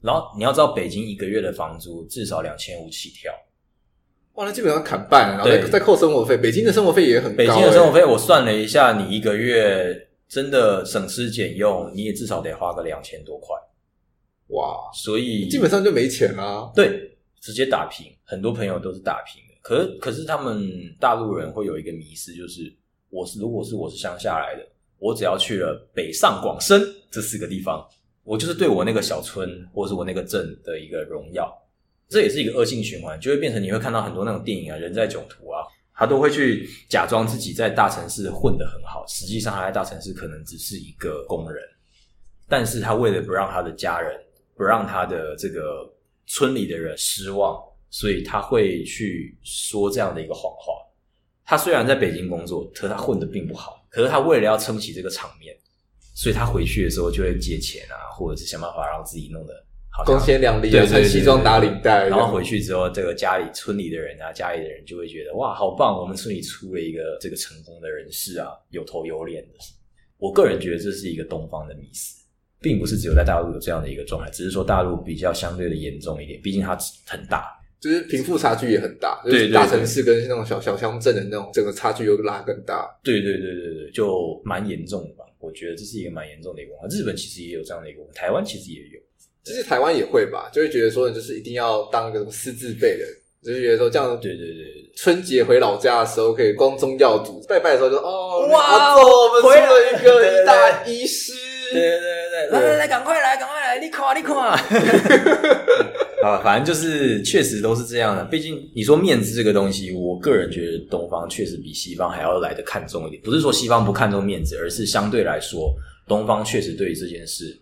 [SPEAKER 1] 然后你要知道，北京一个月的房租至少两千五起跳。
[SPEAKER 2] 哇，那基本上砍半，然后再再扣生活费。北京的生活费也很高。
[SPEAKER 1] 北京的生活费我算了一下，你一个月真的省吃俭用，你也至少得花个两千多块。
[SPEAKER 2] 哇，
[SPEAKER 1] 所以
[SPEAKER 2] 基本上就没钱啦。
[SPEAKER 1] 对，直接打平。很多朋友都是打平的。可可是他们大陆人会有一个迷思，就是我是如果是我是乡下来的，我只要去了北上广深这四个地方，我就是对我那个小村或是我那个镇的一个荣耀。这也是一个恶性循环，就会变成你会看到很多那种电影啊，人在囧途啊，他都会去假装自己在大城市混得很好，实际上他在大城市可能只是一个工人，但是他为了不让他的家人，不让他的这个村里的人失望，所以他会去说这样的一个谎话。他虽然在北京工作，可是他混得并不好，可是他为了要撑起这个场面，所以他回去的时候就会借钱啊，或者是想办法让自己弄得。
[SPEAKER 2] 光鲜亮丽啊，穿西装打领带，
[SPEAKER 1] 然后回去之后，这个家里村里的人啊，家里的人就会觉得哇，好棒！我们村里出了一个这个成功的人士啊，有头有脸的。我个人觉得这是一个东方的迷思，并不是只有在大陆有这样的一个状态，只是说大陆比较相对的严重一点，毕竟它很大，
[SPEAKER 2] 就是贫富差距也很大，就是大城市跟那种小小乡镇的那种整个差距又拉更大。
[SPEAKER 1] 对对对对对，就蛮严重的吧？我觉得这是一个蛮严重的一个文化。日本其实也有这样的一个文化，台湾其实也有。
[SPEAKER 2] 其实台湾也会吧，就会觉得说，你就是一定要当个什么师字辈的，就是觉得说这样。
[SPEAKER 1] 对对对，
[SPEAKER 2] 春节回老家的时候可以光宗耀祖，拜拜的时候就哦，
[SPEAKER 1] 哇，
[SPEAKER 2] 我们出了一个一大医师。
[SPEAKER 1] 对对对对，来来来，赶快来，赶快来，你看你看。啊，反正就是确实都是这样的。毕竟你说面子这个东西，我个人觉得东方确实比西方还要来的看重一点。不是说西方不看重面子，而是相对来说，东方确实对于这件事。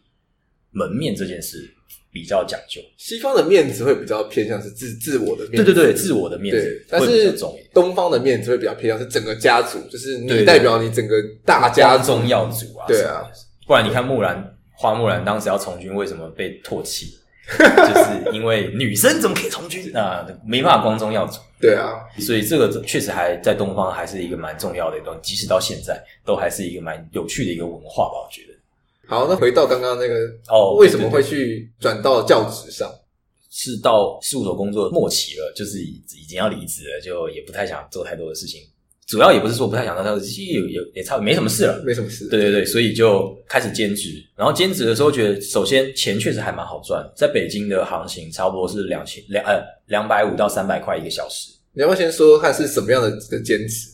[SPEAKER 1] 门面这件事比较讲究，
[SPEAKER 2] 西方的面子会比较偏向是自自我的面子，
[SPEAKER 1] 对对对，自我的面子。
[SPEAKER 2] 但是东方的面子会比较偏向是整个家族，就是你代表你整个大家
[SPEAKER 1] 宗耀祖啊，
[SPEAKER 2] 对啊。
[SPEAKER 1] 不然你看木兰，花木兰当时要从军，为什么被唾弃？就是因为女生怎么可以从军 啊？没办法光宗耀祖。
[SPEAKER 2] 对啊，
[SPEAKER 1] 所以这个确实还在东方还是一个蛮重要的一段，即使到现在都还是一个蛮有趣的一个文化吧，我觉得。
[SPEAKER 2] 好，那回到刚刚那个
[SPEAKER 1] 哦，
[SPEAKER 2] 为什么会去转到教职上？
[SPEAKER 1] 是到事务所工作末期了，就是已已经要离职了，就也不太想做太多的事情。主要也不是说不太想做太多事情，有有也差没什么事了，
[SPEAKER 2] 没什么事。
[SPEAKER 1] 对对对，所以就开始兼职。然后兼职的时候，觉得首先钱确实还蛮好赚，在北京的行情差不多是两千两呃两百五到三百块一个小时。
[SPEAKER 2] 你要不要先说看是什么样的的兼职？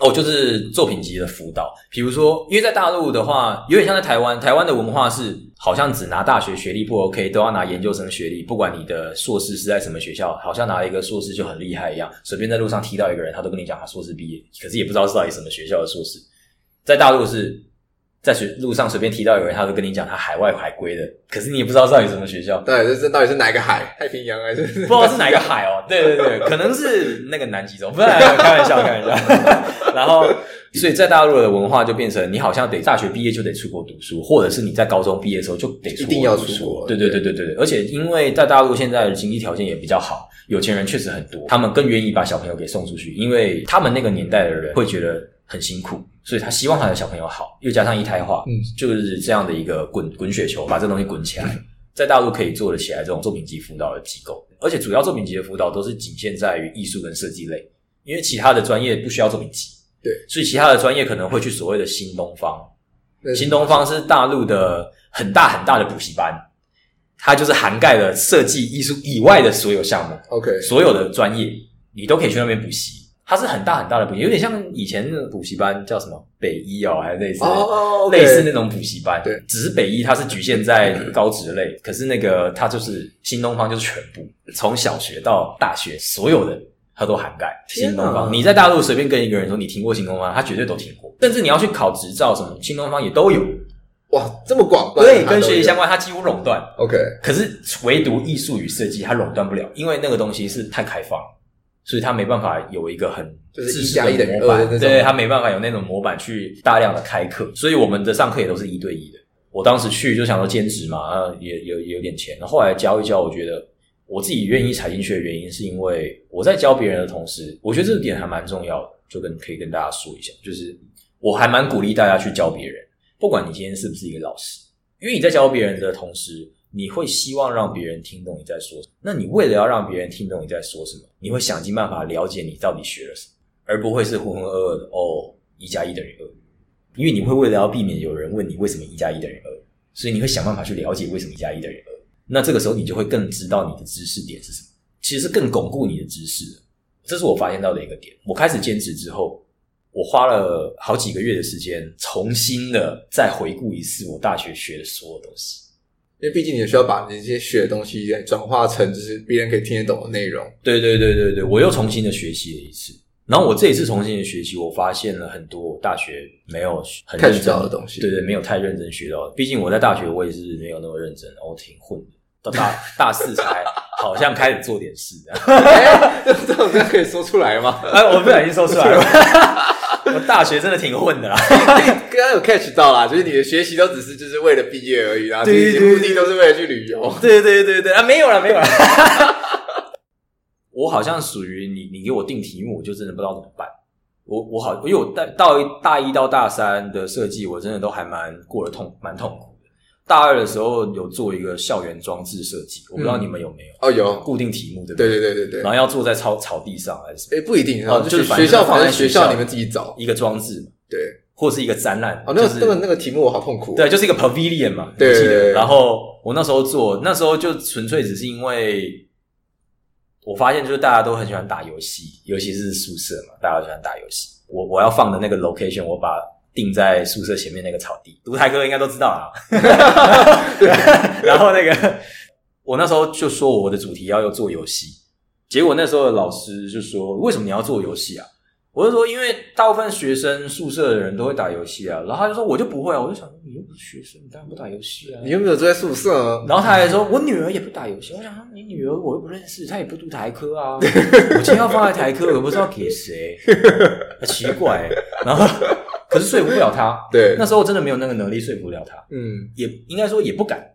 [SPEAKER 1] 哦，就是作品集的辅导，比如说，因为在大陆的话，有点像在台湾，台湾的文化是好像只拿大学学历不 OK，都要拿研究生学历，不管你的硕士是在什么学校，好像拿一个硕士就很厉害一样，随便在路上踢到一个人，他都跟你讲他硕士毕业，可是也不知道是到底什么学校的硕士。在大陆是在学路上随便提到有人，他都跟你讲他海外海归的，可是你也不知道到底什么学校。
[SPEAKER 2] 对，这这到底是哪个海？太平洋还是？
[SPEAKER 1] 不知道是哪个海哦。对对对，可能是那个南极洲。不是，开玩笑，开玩笑。然后，所以在大陆的文化就变成，你好像得大学毕业就得出国读书，或者是你在高中毕业的时候就得。
[SPEAKER 2] 一定要出国。
[SPEAKER 1] 对对对对对对。而且，因为在大陆现在的经济条件也比较好，有钱人确实很多，他们更愿意把小朋友给送出去，因为他们那个年代的人会觉得很辛苦。所以他希望他的小朋友好，又加上一胎化，嗯，就是这样的一个滚滚雪球，把这东西滚起来，在大陆可以做得起来这种作品集辅导的机构，而且主要作品集的辅导都是仅限在于艺术跟设计类，因为其他的专业不需要作品集，
[SPEAKER 2] 对，
[SPEAKER 1] 所以其他的专业可能会去所谓的新东方，新东方是大陆的很大很大的补习班，它就是涵盖了设计艺术以外的所有项目
[SPEAKER 2] ，OK，
[SPEAKER 1] 所有的专业你都可以去那边补习。它是很大很大的补习，有点像以前那种补习班叫什么北一哦，还是类似、
[SPEAKER 2] oh, okay.
[SPEAKER 1] 类似那种补习班。
[SPEAKER 2] 对，
[SPEAKER 1] 只是北一它是局限在高职类，可是那个它就是新东方，就是全部从小学到大学所有的它都涵盖。新东方，你在大陆随便跟一个人说你听过新东方，他绝对都听过。甚至你要去考执照什么，新东方也都有。
[SPEAKER 2] 哇，这么广
[SPEAKER 1] 泛，对，跟学习相关，它几乎垄断。
[SPEAKER 2] OK，
[SPEAKER 1] 可是唯独艺术与设计它垄断不了，因为那个东西是太开放。所以他没办法有一个很
[SPEAKER 2] 就是一加一的
[SPEAKER 1] 模板，对，他没办法有那种模板去大量的开课，所以我们的上课也都是一对一的。我当时去就想说兼职嘛，啊，也有有点钱。后来教一教，我觉得我自己愿意踩进去的原因，是因为我在教别人的同时，我觉得这个点还蛮重要的，就跟可以跟大家说一下，就是我还蛮鼓励大家去教别人，不管你今天是不是一个老师，因为你在教别人的同时。你会希望让别人听懂你在说什么？那你为了要让别人听懂你在说什么，你会想尽办法了解你到底学了什么，而不会是浑浑噩噩的哦，一加一等于二。因为你会为了要避免有人问你为什么一加一等于二，所以你会想办法去了解为什么一加一等于二。那这个时候你就会更知道你的知识点是什么，其实是更巩固你的知识。这是我发现到的一个点。我开始兼职之后，我花了好几个月的时间，重新的再回顾一次我大学学的所有东西。
[SPEAKER 2] 因为毕竟你需要把你这些学的东西转化成就是别人可以听得懂的内容。
[SPEAKER 1] 对对对对对，我又重新的学习了一次。然后我这一次重新的学习，我发现了很多大学没有很认真
[SPEAKER 2] 的东西。
[SPEAKER 1] 对对，没有太认真学到的。毕竟我在大学我也是没有那么认真，然后挺混的。到大 大四才好像开始做点事
[SPEAKER 2] 这 种可以说出来吗？
[SPEAKER 1] 哎，我不小心说出来了。我大学真的挺混的啦，
[SPEAKER 2] 刚刚有 catch 到啦，就是你的学习都只是就是为了毕业而已，然后这些目的都是为了去旅游。
[SPEAKER 1] 对对对对啊，没有了没有了。我好像属于你，你给我定题目，我就真的不知道怎么办。我我好，因为我大到大一到大三的设计，我真的都还蛮过得痛，蛮痛苦。大二的时候有做一个校园装置设计，我不知道你们有没有？
[SPEAKER 2] 哦，有
[SPEAKER 1] 固定题目对不
[SPEAKER 2] 对？对对对对对。
[SPEAKER 1] 然后要坐在草草地上还是？
[SPEAKER 2] 诶不一定哦，就是学校放在学校里面自己找
[SPEAKER 1] 一个装置
[SPEAKER 2] 嘛，对，
[SPEAKER 1] 或是一个展览。
[SPEAKER 2] 哦，那个那个那个题目我好痛苦。
[SPEAKER 1] 对，就是一个 pavilion 嘛，
[SPEAKER 2] 对。记得。
[SPEAKER 1] 然后我那时候做，那时候就纯粹只是因为我发现，就是大家都很喜欢打游戏，尤其是宿舍嘛，大家都喜欢打游戏。我我要放的那个 location，我把。定在宿舍前面那个草地，读台科应该都知道啦。然后那个，我那时候就说我的主题要要做游戏，结果那时候的老师就说：“为什么你要做游戏啊？”我就说：“因为大部分学生宿舍的人都会打游戏啊。”然后他就说：“我就不会啊。”我就想说：“你又不是学生，你当然不打游戏啊。”
[SPEAKER 2] 你又没有住在宿舍啊？
[SPEAKER 1] 然后他还说：“我女儿也不打游戏。”我想说：“你女儿我又不认识，她也不读台科啊。我钱要放在台科，我不知道给谁，奇怪。”然后。可是说服不了他，
[SPEAKER 2] 对，
[SPEAKER 1] 那时候真的没有那个能力说服了他，
[SPEAKER 2] 嗯，
[SPEAKER 1] 也应该说也不敢，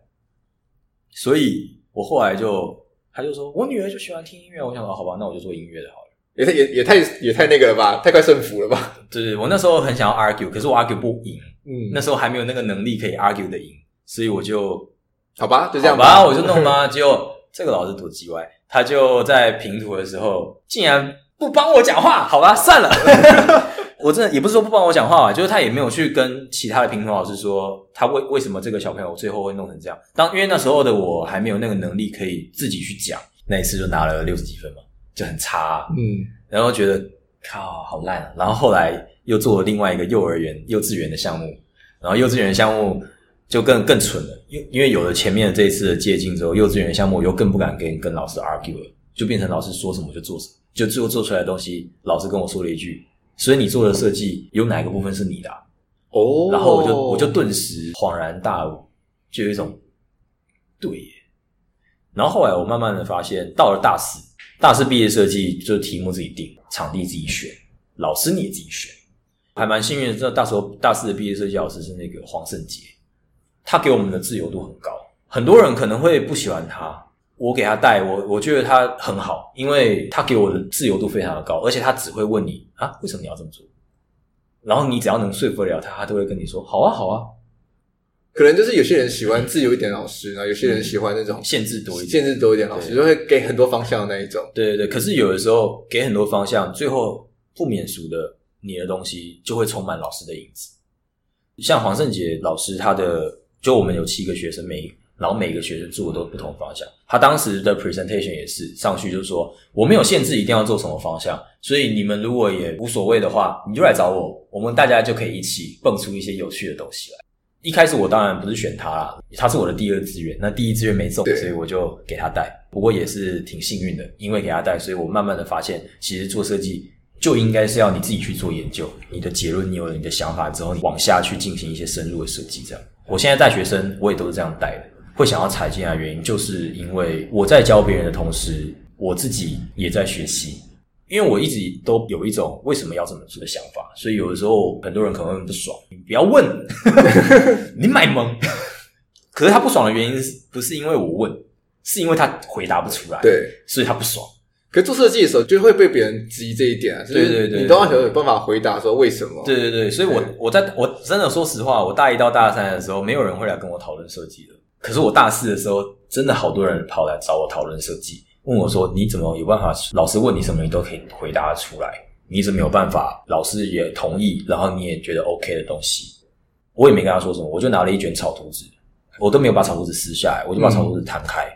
[SPEAKER 1] 所以我后来就，他就说我女儿就喜欢听音乐，我想说好吧，那我就做音乐的好了，
[SPEAKER 2] 也太也也太也太那个了吧，太快顺服了吧？
[SPEAKER 1] 对，我那时候很想要 argue，可是我 argue 不赢，
[SPEAKER 2] 嗯，
[SPEAKER 1] 那时候还没有那个能力可以 argue 的赢，所以我就
[SPEAKER 2] 好吧，就这样
[SPEAKER 1] 吧，我就弄吧，结果这个老师多叽歪，他就在评图的时候竟然不帮我讲话，好吧，算了。我真的也不是说不帮我讲话啊，就是他也没有去跟其他的评审老师说他为为什么这个小朋友最后会弄成这样。当因为那时候的我还没有那个能力可以自己去讲，那一次就拿了六十几分嘛，就很差啊。
[SPEAKER 2] 嗯，
[SPEAKER 1] 然后觉得靠好烂啊。然后后来又做了另外一个幼儿园、幼稚园的项目，然后幼稚园的项目就更更蠢了，因因为有了前面的这一次的借镜之后，幼稚园的项目我又更不敢跟跟老师 argue 了，就变成老师说什么就做什么，就最后做出来的东西，老师跟我说了一句。所以你做的设计有哪个部分是你的啊？
[SPEAKER 2] 哦，
[SPEAKER 1] 然后我就我就顿时恍然大悟，就有一种对耶。然后后来我慢慢的发现，到了大四，大四毕业设计就题目自己定，场地自己选，老师你也自己选，还蛮幸运的。这大时候大四的毕业设计老师是那个黄圣杰，他给我们的自由度很高，很多人可能会不喜欢他，我给他带，我我觉得他很好，因为他给我的自由度非常的高，而且他只会问你啊，为什么你要这么做？然后你只要能说服得了他，他都会跟你说好啊，好啊。
[SPEAKER 2] 可能就是有些人喜欢自由一点的老师，然后有些人喜欢那种
[SPEAKER 1] 限制多一点、
[SPEAKER 2] 限制多一点老师，就会给很多方向的那一种。
[SPEAKER 1] 对对对，可是有的时候给很多方向，最后不免俗的，你的东西就会充满老师的影子。像黄圣杰老师，他的就我们有七个学生，每然后每个学生做的都不同方向。他当时的 presentation 也是上去就是说，我没有限制一定要做什么方向，所以你们如果也无所谓的话，你就来找我，我们大家就可以一起蹦出一些有趣的东西来。一开始我当然不是选他啦，他是我的第二志愿，那第一志愿没中，所以我就给他带。不过也是挺幸运的，因为给他带，所以我慢慢的发现，其实做设计就应该是要你自己去做研究，你的结论，你有了你的想法之后，你往下去进行一些深入的设计。这样，我现在带学生，我也都是这样带的。会想要踩进来的原因，就是因为我在教别人的同时，我自己也在学习。因为我一直都有一种为什么要这么做的想法，所以有的时候很多人可能会不爽。你不要问，你买萌。可是他不爽的原因不是因为我问，是因为他回答不出来，
[SPEAKER 2] 对，
[SPEAKER 1] 所以他不爽。
[SPEAKER 2] 可是做设计的时候就会被别人质疑这一点啊，
[SPEAKER 1] 对对对，
[SPEAKER 2] 你都要有办法回答说为什么？
[SPEAKER 1] 对对对，所以我我在我真的说实话，我大一到大三的时候，没有人会来跟我讨论设计的。可是我大四的时候，真的好多人跑来找我讨论设计。问我说：“你怎么有办法？老师问你什么，你都可以回答出来？你怎么有办法？老师也同意，然后你也觉得 OK 的东西，我也没跟他说什么，我就拿了一卷草图纸，我都没有把草图纸撕下来，我就把草图纸摊开，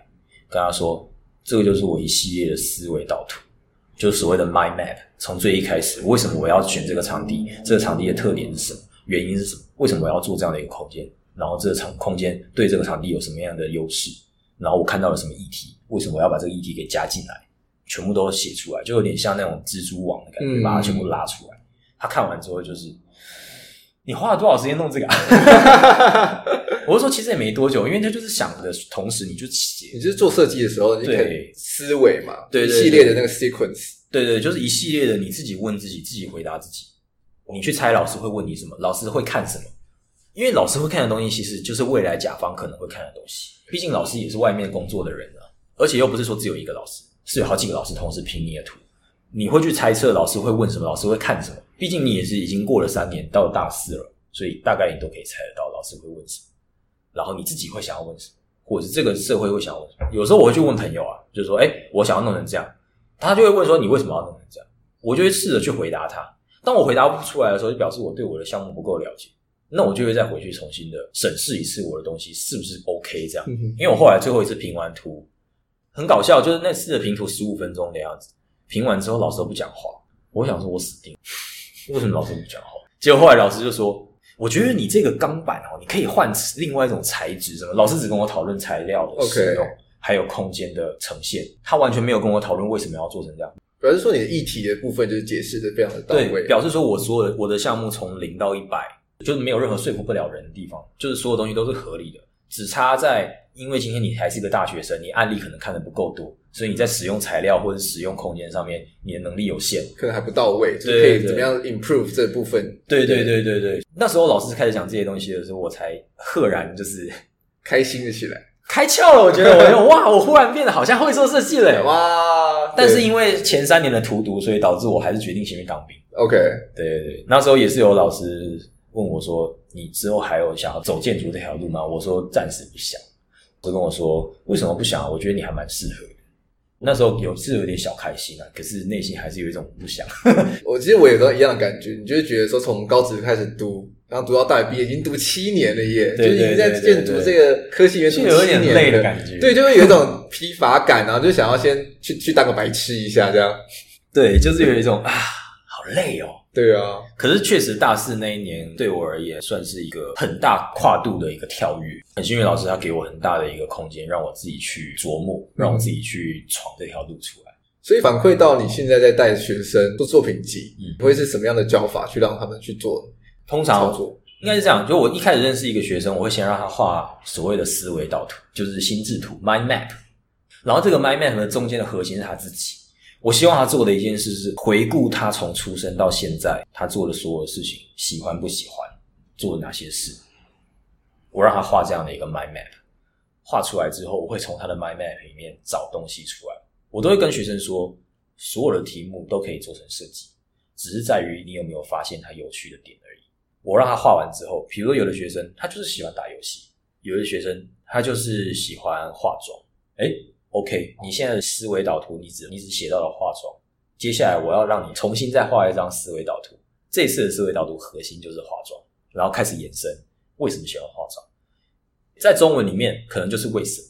[SPEAKER 1] 跟他说：这个就是我一系列的思维导图，就所谓的 mind map。从最一开始，为什么我要选这个场地？这个场地的特点是什么？原因是什么？为什么我要做这样的一个空间？然后这个场空间对这个场地有什么样的优势？然后我看到了什么议题？”为什么我要把这个议题给加进来？全部都写出来，就有点像那种蜘蛛网的感觉，嗯、把它全部拉出来。他看完之后就是，你花了多少时间弄这个啊？我是说其实也没多久，因为他就是想的同时，你就写，
[SPEAKER 2] 你就是做设计的时候，对思维嘛，对，系列的那个 sequence，
[SPEAKER 1] 对，对对，就是一系列的你自己问自己，自己回答自己。你去猜老师会问你什么，老师会看什么？因为老师会看的东西，其实就是未来甲方可能会看的东西。毕竟老师也是外面工作的人啊。而且又不是说只有一个老师，是有好几个老师同时评你的图，你会去猜测老师会问什么，老师会看什么。毕竟你也是已经过了三年，到了大四了，所以大概你都可以猜得到老师会问什么，然后你自己会想要问什么，或者是这个社会会想要问什么。有时候我会去问朋友啊，就是说，诶，我想要弄成这样，他就会问说，你为什么要弄成这样？我就会试着去回答他。当我回答不出来的时候，就表示我对我的项目不够了解，那我就会再回去重新的审视一次我的东西是不是 OK 这样。因为我后来最后一次评完图。很搞笑，就是那次的评图十五分钟的样子，评完之后老师都不讲话。我想说，我死定了，为什么老师不讲话？结果后来老师就说：“我觉得你这个钢板哦，你可以换另外一种材质什么。”老师只跟我讨论材料的使用.还有空间的呈现，他完全没有跟我讨论为什么要做成这样。
[SPEAKER 2] 表示说你的议题的部分就是解释的非常的到位。
[SPEAKER 1] 对，表示说我所有的我的项目从零到一百，就是没有任何说服不了人的地方，就是所有东西都是合理的。只差在，因为今天你还是一个大学生，你案例可能看的不够多，所以你在使用材料或者使用空间上面，你的能力有限，
[SPEAKER 2] 可能还不到位，就可以怎么样 improve 这部分？
[SPEAKER 1] 对对对对对。那时候老师开始讲这些东西的时候，我才赫然就是
[SPEAKER 2] 开心了起来，
[SPEAKER 1] 开窍了。我觉得我觉得哇，我忽然变得好像会做设计了哇！但是因为前三年的荼毒，所以导致我还是决定先去当兵。
[SPEAKER 2] OK，
[SPEAKER 1] 对对对，那时候也是有老师问我说。你之后还有想要走建筑这条路吗？我说暂时不想。就跟我说为什么不想？我觉得你还蛮适合的。那时候有是有点小开心啊，可是内心还是有一种不想。
[SPEAKER 2] 我其实我也都一样的感觉，你就会觉得说从高职开始读，然后读到大学毕业，已经读七年了耶，就是已经在建筑这个科系里面读七年了，有点累的感觉。对，就会有一种疲乏感，然后就想要先去去当个白痴一下这样。
[SPEAKER 1] 对，就是有一种啊，好累哦。
[SPEAKER 2] 对啊，
[SPEAKER 1] 可是确实大四那一年对我而言算是一个很大跨度的一个跳跃。很幸运，老师他给我很大的一个空间，让我自己去琢磨，让我自己去闯这条路出来。
[SPEAKER 2] 所以反馈到你现在在带学生做作品集，嗯，会是什么样的教法去让他们去做？
[SPEAKER 1] 通常应该是这样，就我一开始认识一个学生，我会先让他画所谓的思维导图，就是心智图 （mind map）。然后这个 mind map 的中间的核心是他自己。我希望他做的一件事是回顾他从出生到现在他做的所有事情，喜欢不喜欢，做了哪些事。我让他画这样的一个 My map，画出来之后，我会从他的 My map 里面找东西出来。我都会跟学生说，所有的题目都可以做成设计，只是在于你有没有发现它有趣的点而已。我让他画完之后，比如说有的学生他就是喜欢打游戏，有的学生他就是喜欢化妆。诶 OK，你现在的思维导图，你只你只写到了化妆。接下来我要让你重新再画一张思维导图。这次的思维导图核心就是化妆，然后开始延伸。为什么喜欢化妆？在中文里面可能就是为什么，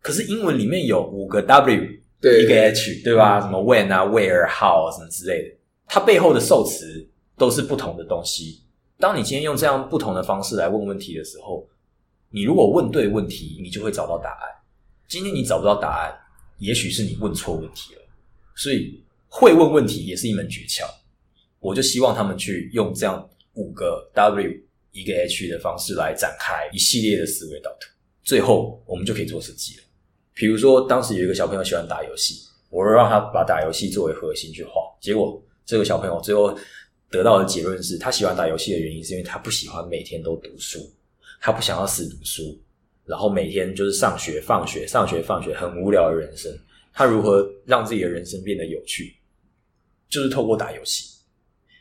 [SPEAKER 1] 可是英文里面有五个 W，
[SPEAKER 2] 对，
[SPEAKER 1] 一个 H，对吧？什么 When 啊，Where、How 什么之类的，它背后的受词都是不同的东西。当你今天用这样不同的方式来问问题的时候，你如果问对问题，你就会找到答案。今天你找不到答案，也许是你问错问题了。所以会问问题也是一门诀窍。我就希望他们去用这样五个 W 一个 H 的方式来展开一系列的思维导图，最后我们就可以做设计了。比如说，当时有一个小朋友喜欢打游戏，我让他把打游戏作为核心去画，结果这个小朋友最后得到的结论是他喜欢打游戏的原因是因为他不喜欢每天都读书，他不想要死读书。然后每天就是上学、放学、上学、放学，很无聊的人生。他如何让自己的人生变得有趣？就是透过打游戏。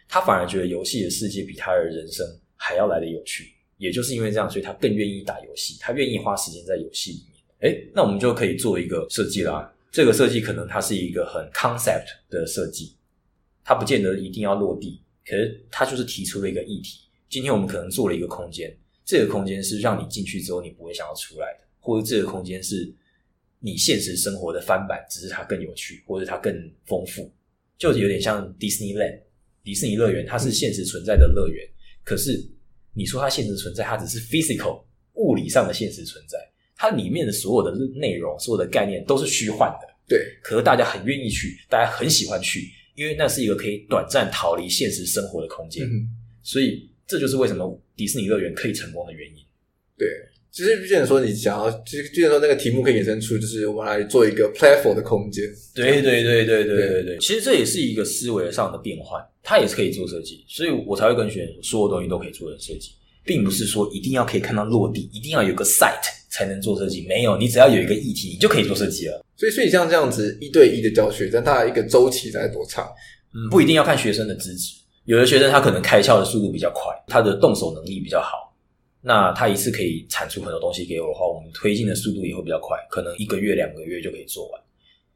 [SPEAKER 1] 他反而觉得游戏的世界比他的人生还要来得有趣。也就是因为这样，所以他更愿意打游戏，他愿意花时间在游戏里面。诶，那我们就可以做一个设计啦。这个设计可能它是一个很 concept 的设计，它不见得一定要落地，可是它就是提出了一个议题。今天我们可能做了一个空间。这个空间是让你进去之后你不会想要出来的，或者这个空间是你现实生活的翻版，只是它更有趣，或者它更丰富，就有点像 Disneyland 迪士尼乐园，它是现实存在的乐园。可是你说它现实存在，它只是 physical 物理上的现实存在，它里面的所有的内容、所有的概念都是虚幻的。
[SPEAKER 2] 对，
[SPEAKER 1] 可是大家很愿意去，大家很喜欢去，因为那是一个可以短暂逃离现实生活的空间，嗯、所以。这就是为什么迪士尼乐园可以成功的原因。
[SPEAKER 2] 对，其实就像说你想要，其实毕竟说那个题目可以衍生出，就是我们来做一个 platform 的空间。
[SPEAKER 1] 对对对对对对对，其实这也是一个思维上的变换，它也是可以做设计，所以我才会跟学员说，所有东西都可以做成设计，并不是说一定要可以看到落地，一定要有个 site 才能做设计。没有，你只要有一个议题，你就可以做设计了。
[SPEAKER 2] 所以，所以像这样子一对一的教学，但它一个周期在多长？
[SPEAKER 1] 嗯，不一定要看学生的资质。有的学生他可能开窍的速度比较快，他的动手能力比较好，那他一次可以产出很多东西给我的话，我们推进的速度也会比较快，可能一个月两个月就可以做完。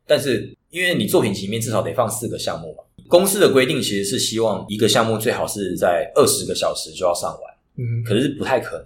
[SPEAKER 1] 但是因为你作品集里面至少得放四个项目嘛，公司的规定其实是希望一个项目最好是在二十个小时就要上完，嗯，可是不太可能，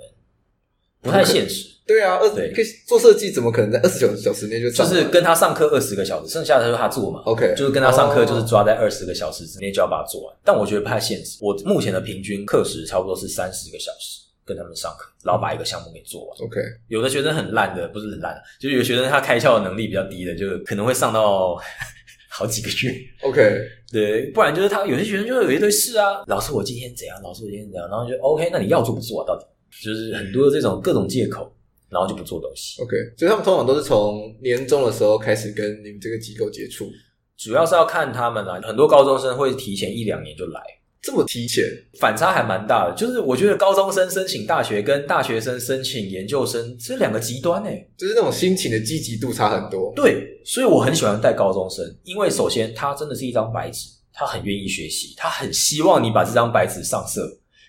[SPEAKER 1] 不太现实。
[SPEAKER 2] 对啊，二十做设计怎么可能在二十九小时内就
[SPEAKER 1] 就是跟他上课二十个小时，剩下的就是他做嘛。
[SPEAKER 2] OK，
[SPEAKER 1] 就是跟他上课，就是抓在二十个小时之内就要把它做完。但我觉得不太现实。我目前的平均课时差不多是三十个小时，跟他们上课，然后把一个项目给做完。
[SPEAKER 2] OK，
[SPEAKER 1] 有的学生很烂的，不是很烂，就是有学生他开窍的能力比较低的，就可能会上到 好几个月。
[SPEAKER 2] OK，
[SPEAKER 1] 对，不然就是他有些学生就会有一堆事啊，老师我今天怎样，老师我今天怎样，然后就 OK，那你要做不做啊？到底就是很多这种各种借口。然后就不做东西。
[SPEAKER 2] OK，所以他们通常都是从年终的时候开始跟你们这个机构接触，
[SPEAKER 1] 主要是要看他们啊。很多高中生会提前一两年就来，
[SPEAKER 2] 这么提前，
[SPEAKER 1] 反差还蛮大的。就是我觉得高中生申请大学跟大学生申请研究生这两个极端诶，
[SPEAKER 2] 就是那种心情的积极度差很多。
[SPEAKER 1] 对，所以我很喜欢带高中生，因为首先他真的是一张白纸，他很愿意学习，他很希望你把这张白纸上色。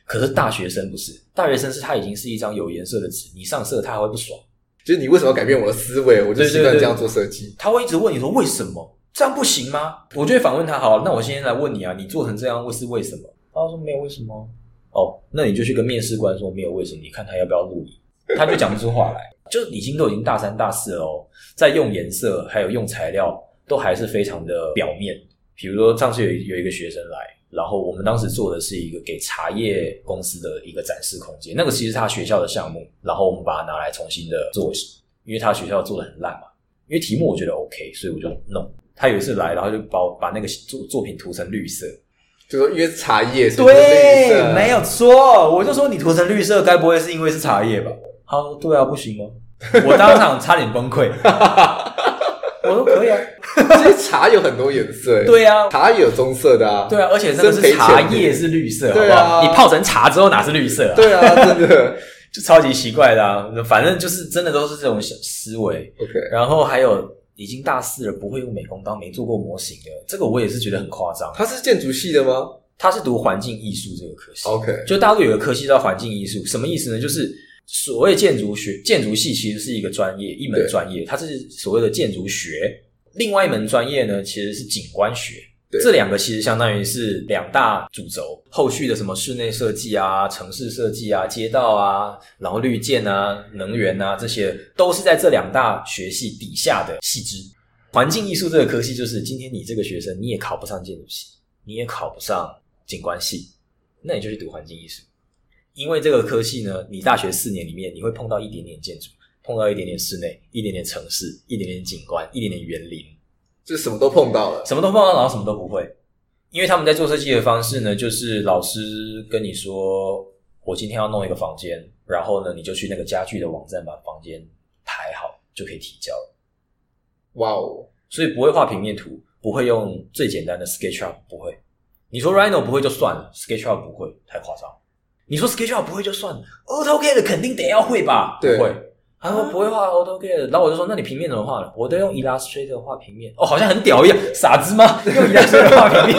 [SPEAKER 1] 可是大学生不是，大学生是他已经是一张有颜色的纸，你上色他还会不爽。
[SPEAKER 2] 就是你为什么要改变我的思维？我就习惯这样做设计。
[SPEAKER 1] 他会一直问你说为什么这样不行吗？我就会反问他，好，那我现在来问你啊，你做成这样会是为什么？他说没有为什么。哦，那你就去跟面试官说没有为什么，你看他要不要录你？他就讲不出话来。就已经都已经大三大四了哦，在用颜色还有用材料都还是非常的表面。比如说上次有有一个学生来。然后我们当时做的是一个给茶叶公司的一个展示空间，那个其实是他学校的项目，然后我们把它拿来重新的做，因为他学校做的很烂嘛，因为题目我觉得 OK，所以我就弄。他有一次来，然后就把把那个作作品涂成绿色，
[SPEAKER 2] 就说因为茶
[SPEAKER 1] 叶，
[SPEAKER 2] 对，
[SPEAKER 1] 没有错。我就说你涂成绿色，该不会是因为是茶叶吧？他说对啊，不行吗？我当场差点崩溃。我说可以啊，
[SPEAKER 2] 其实茶有很多颜色，
[SPEAKER 1] 对啊，
[SPEAKER 2] 茶也有棕色的啊，
[SPEAKER 1] 对啊，而且那个是茶叶是绿色，
[SPEAKER 2] 对啊，
[SPEAKER 1] 你泡成茶之后哪是绿色啊？
[SPEAKER 2] 对啊，真的
[SPEAKER 1] 就超级奇怪的啊。反正就是真的都是这种小思维。
[SPEAKER 2] OK，
[SPEAKER 1] 然后还有已经大四了，不会用美工刀，没做过模型的，这个我也是觉得很夸张。
[SPEAKER 2] 他是建筑系的吗？
[SPEAKER 1] 他是读环境艺术这个科系。
[SPEAKER 2] OK，
[SPEAKER 1] 就大陆有个科系叫环境艺术，什么意思呢？就是。所谓建筑学，建筑系其实是一个专业，一门专业，它是所谓的建筑学。另外一门专业呢，其实是景观学。这两个其实相当于是两大主轴。后续的什么室内设计啊、城市设计啊、街道啊，然后绿建啊、能源啊，这些都是在这两大学系底下的细支。环境艺术这个科系，就是今天你这个学生你也考不上建筑系，你也考不上景观系，那你就去读环境艺术。因为这个科系呢，你大学四年里面你会碰到一点点建筑，碰到一点点室内，一点点城市，一点点景观，一点点园林，
[SPEAKER 2] 就什么都碰到了，
[SPEAKER 1] 什么都碰到，然后什么都不会。因为他们在做设计的方式呢，就是老师跟你说，我今天要弄一个房间，然后呢，你就去那个家具的网站把房间排好，就可以提交了。
[SPEAKER 2] 哇哦！
[SPEAKER 1] 所以不会画平面图，不会用最简单的 SketchUp，不会。你说 Rhino 不会就算了，SketchUp 不会，太夸张。你说 SketchUp 不会就算了，AutoCAD 肯定得要会吧？
[SPEAKER 2] 对，
[SPEAKER 1] 不会。他说不会画 AutoCAD，然后我就说，那你平面怎么画的？我都用 Illustrator 画平面。哦，好像很屌一样，傻子吗？用 Illustrator 画平面？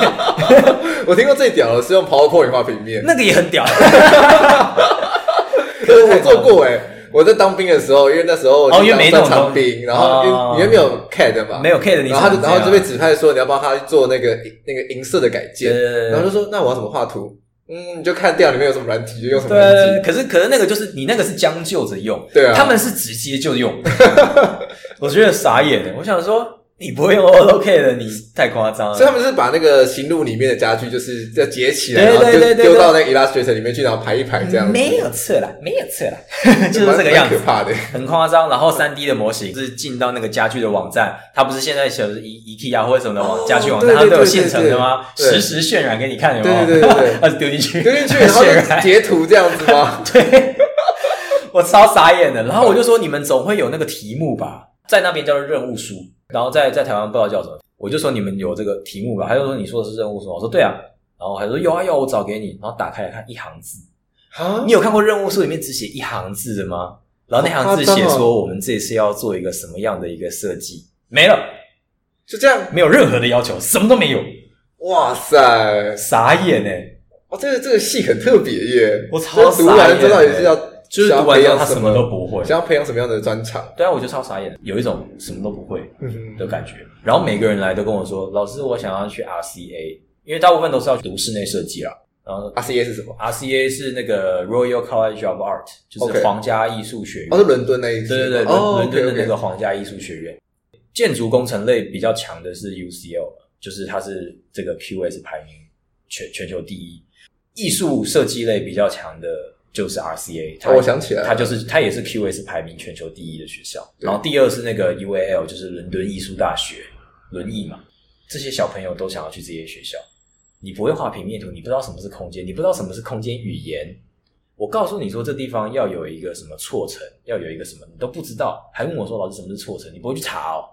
[SPEAKER 2] 我听过最屌的是用 PowerPoint 画平面，
[SPEAKER 1] 那个也很屌。
[SPEAKER 2] 可是我做过诶，我在当兵的时候，因为那时候
[SPEAKER 1] 哦，因为没那种
[SPEAKER 2] 当兵，然后因为没有 CAD 嘛，
[SPEAKER 1] 没有 CAD，
[SPEAKER 2] 然后他就然后就被指派说你要帮他做那个那个银色的改建，然后就说那我要怎么画图？嗯，你就看电脑里面有什么软体就用什么软体。
[SPEAKER 1] 对，可是可是那个就是你那个是将就着用，
[SPEAKER 2] 对啊，
[SPEAKER 1] 他们是直接就用，我觉得傻眼。我想说。你不会用 AutoCAD 的，你太夸张了。
[SPEAKER 2] 所以他们是把那个行路里面的家具，就是要截起来，然后就丢到那个 Illustrator 里面去，然后排一排这样子。
[SPEAKER 1] 没有错啦，没有错啦，就是这个样子。
[SPEAKER 2] 可怕的，
[SPEAKER 1] 很夸张。然后三 D 的模型是进到那个家具的网站，它不是现在写的 IKEA 或者什么的网家具网站，它都有现成的吗？实时渲染给你看，有没有？
[SPEAKER 2] 对对对对，
[SPEAKER 1] 它是 丢进去，
[SPEAKER 2] 丢进去，然后 截图这样子吗？
[SPEAKER 1] 对，我超傻眼的。然后我就说，你们总会有那个题目吧，在那边叫做任务书。然后在在台湾不知道叫什么，我就说你们有这个题目吧，他就说你说的是任务书，我说对啊，然后还说有啊有，我找给你，然后打开来看一行字，啊，你有看过任务书里面只写一行字的吗？然后那行字写说我们这次要做一个什么样的一个设计，没了，
[SPEAKER 2] 就这样，
[SPEAKER 1] 没有任何的要求，什么都没有，
[SPEAKER 2] 哇塞，
[SPEAKER 1] 傻眼哎，
[SPEAKER 2] 哦，这个这个戏很特别耶，
[SPEAKER 1] 我超傻眼，
[SPEAKER 2] 读完之后也是要。
[SPEAKER 1] 就是读完之后他什么都不会，
[SPEAKER 2] 想要培养什么样的专长？
[SPEAKER 1] 对啊，我就超傻眼，有一种什么都不会的感觉。然后每个人来都跟我说：“老师，我想要去 RCA，因为大部分都是要读室内设计啦。”然后
[SPEAKER 2] RCA 是什么
[SPEAKER 1] ？RCA 是那个 Royal College of Art，就是皇家艺术学院。
[SPEAKER 2] 哦，是伦敦那一
[SPEAKER 1] 对对对，伦敦的那个皇家艺术学院。建筑工程类比较强的是 UCL，就是它是这个 QS 排名全全球第一。艺术设计类比较强的。就是 RCA，它、
[SPEAKER 2] 哦、我想起来，
[SPEAKER 1] 他就是他也是 QS 排名全球第一的学校。然后第二是那个 UAL，就是伦敦艺术大学，轮艺嘛。这些小朋友都想要去这些学校。你不会画平面图，你不知道什么是空间，你不知道什么是空间语言。我告诉你说，这地方要有一个什么错层，要有一个什么，你都不知道，还问我说老师什么是错层？你不会去查哦，